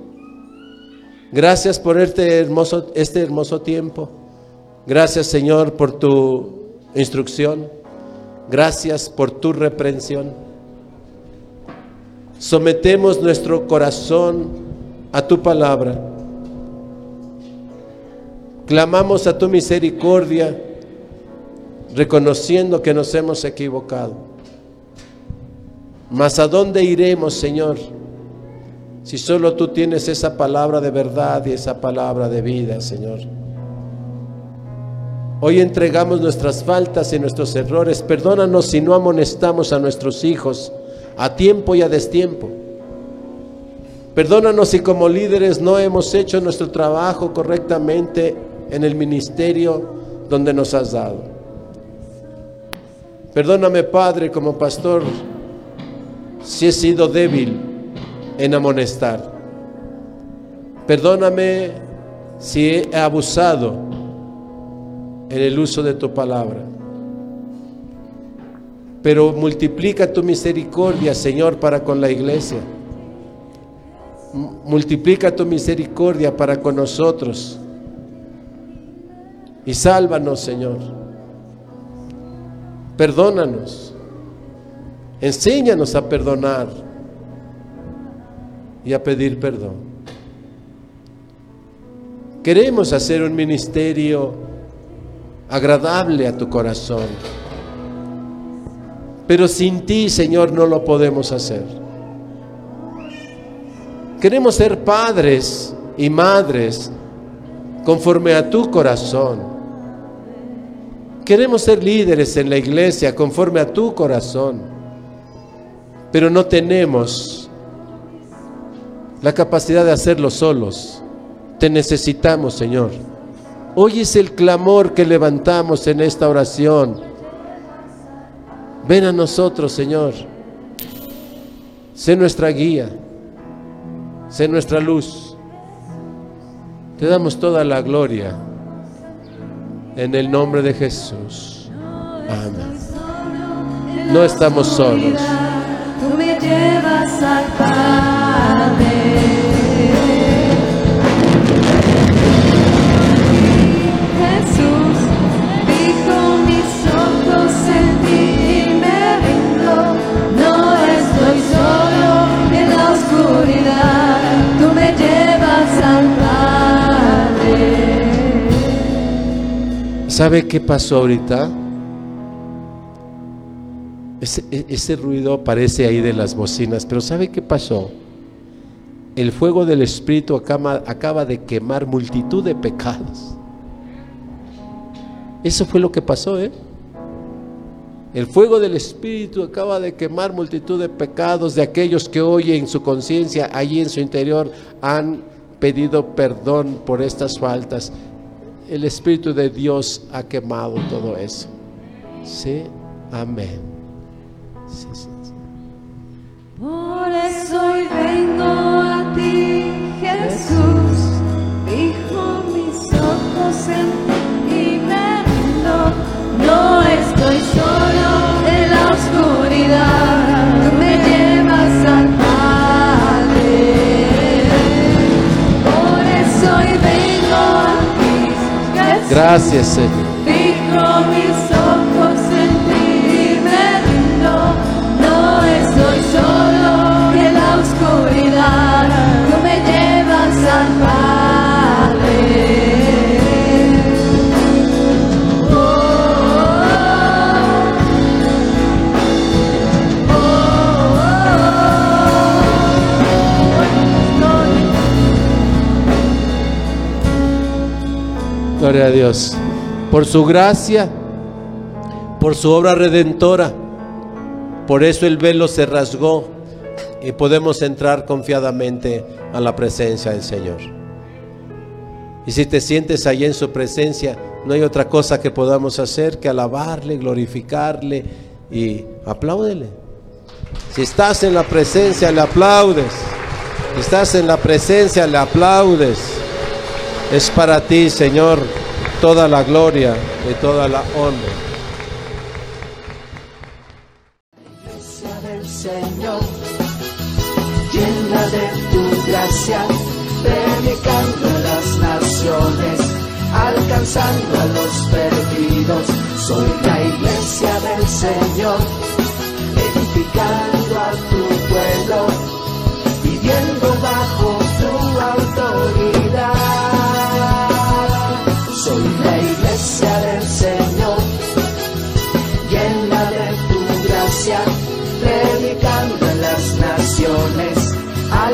gracias por este hermoso, este hermoso tiempo. Gracias, Señor, por tu instrucción. Gracias por tu reprensión. Sometemos nuestro corazón a tu palabra. Clamamos a tu misericordia, reconociendo que nos hemos equivocado. Mas a dónde iremos, Señor, si solo tú tienes esa palabra de verdad y esa palabra de vida, Señor. Hoy entregamos nuestras faltas y nuestros errores. Perdónanos si no amonestamos a nuestros hijos a tiempo y a destiempo. Perdónanos si como líderes no hemos hecho nuestro trabajo correctamente en el ministerio donde nos has dado. Perdóname, Padre, como pastor si he sido débil en amonestar. Perdóname si he abusado en el uso de tu palabra. Pero multiplica tu misericordia, Señor, para con la iglesia. Multiplica tu misericordia para con nosotros. Y sálvanos, Señor. Perdónanos. Enséñanos a perdonar y a pedir perdón. Queremos hacer un ministerio agradable a tu corazón. Pero sin ti, Señor, no lo podemos hacer. Queremos ser padres y madres conforme a tu corazón. Queremos ser líderes en la iglesia conforme a tu corazón pero no tenemos la capacidad de hacerlo solos. Te necesitamos, Señor. Hoy es el clamor que levantamos en esta oración. Ven a nosotros, Señor. Sé nuestra guía. Sé nuestra luz. Te damos toda la gloria. En el nombre de Jesús. Amén. No estamos solos llevas al Padre. ¿Sabe qué pasó ahorita? E, ese, ruido aparece ahí de las bocinas, pero ¿sabe qué pasó? El fuego del Espíritu acaba, acaba de quemar multitud de pecados. Eso fue lo que pasó, ¿eh? El fuego del Espíritu acaba de quemar multitud de pecados de aquellos que hoy en su conciencia, allí en su interior, han pedido perdón por estas faltas. El Espíritu de Dios ha quemado todo eso. Sí, amén. Por eso hoy vengo a ti, Jesús, fijo mis ojos en ti y me rindo. No estoy solo Gracias, Señor. Gloria a Dios. Por su gracia, por su obra redentora. Por eso el velo se rasgó y podemos entrar confiadamente a la presencia del Señor. Y si te sientes allí en su presencia, no hay otra cosa que podamos hacer que alabarle, glorificarle y apláudele. Si estás en la presencia, le aplaudes. Si estás en la presencia, le aplaudes. Es para ti, Señor, toda la gloria y toda la honra. Señor, llena de tu gracia, predicando a las naciones, alcanzando a los perdidos. Soy la iglesia del Señor, edificando a tu pueblo,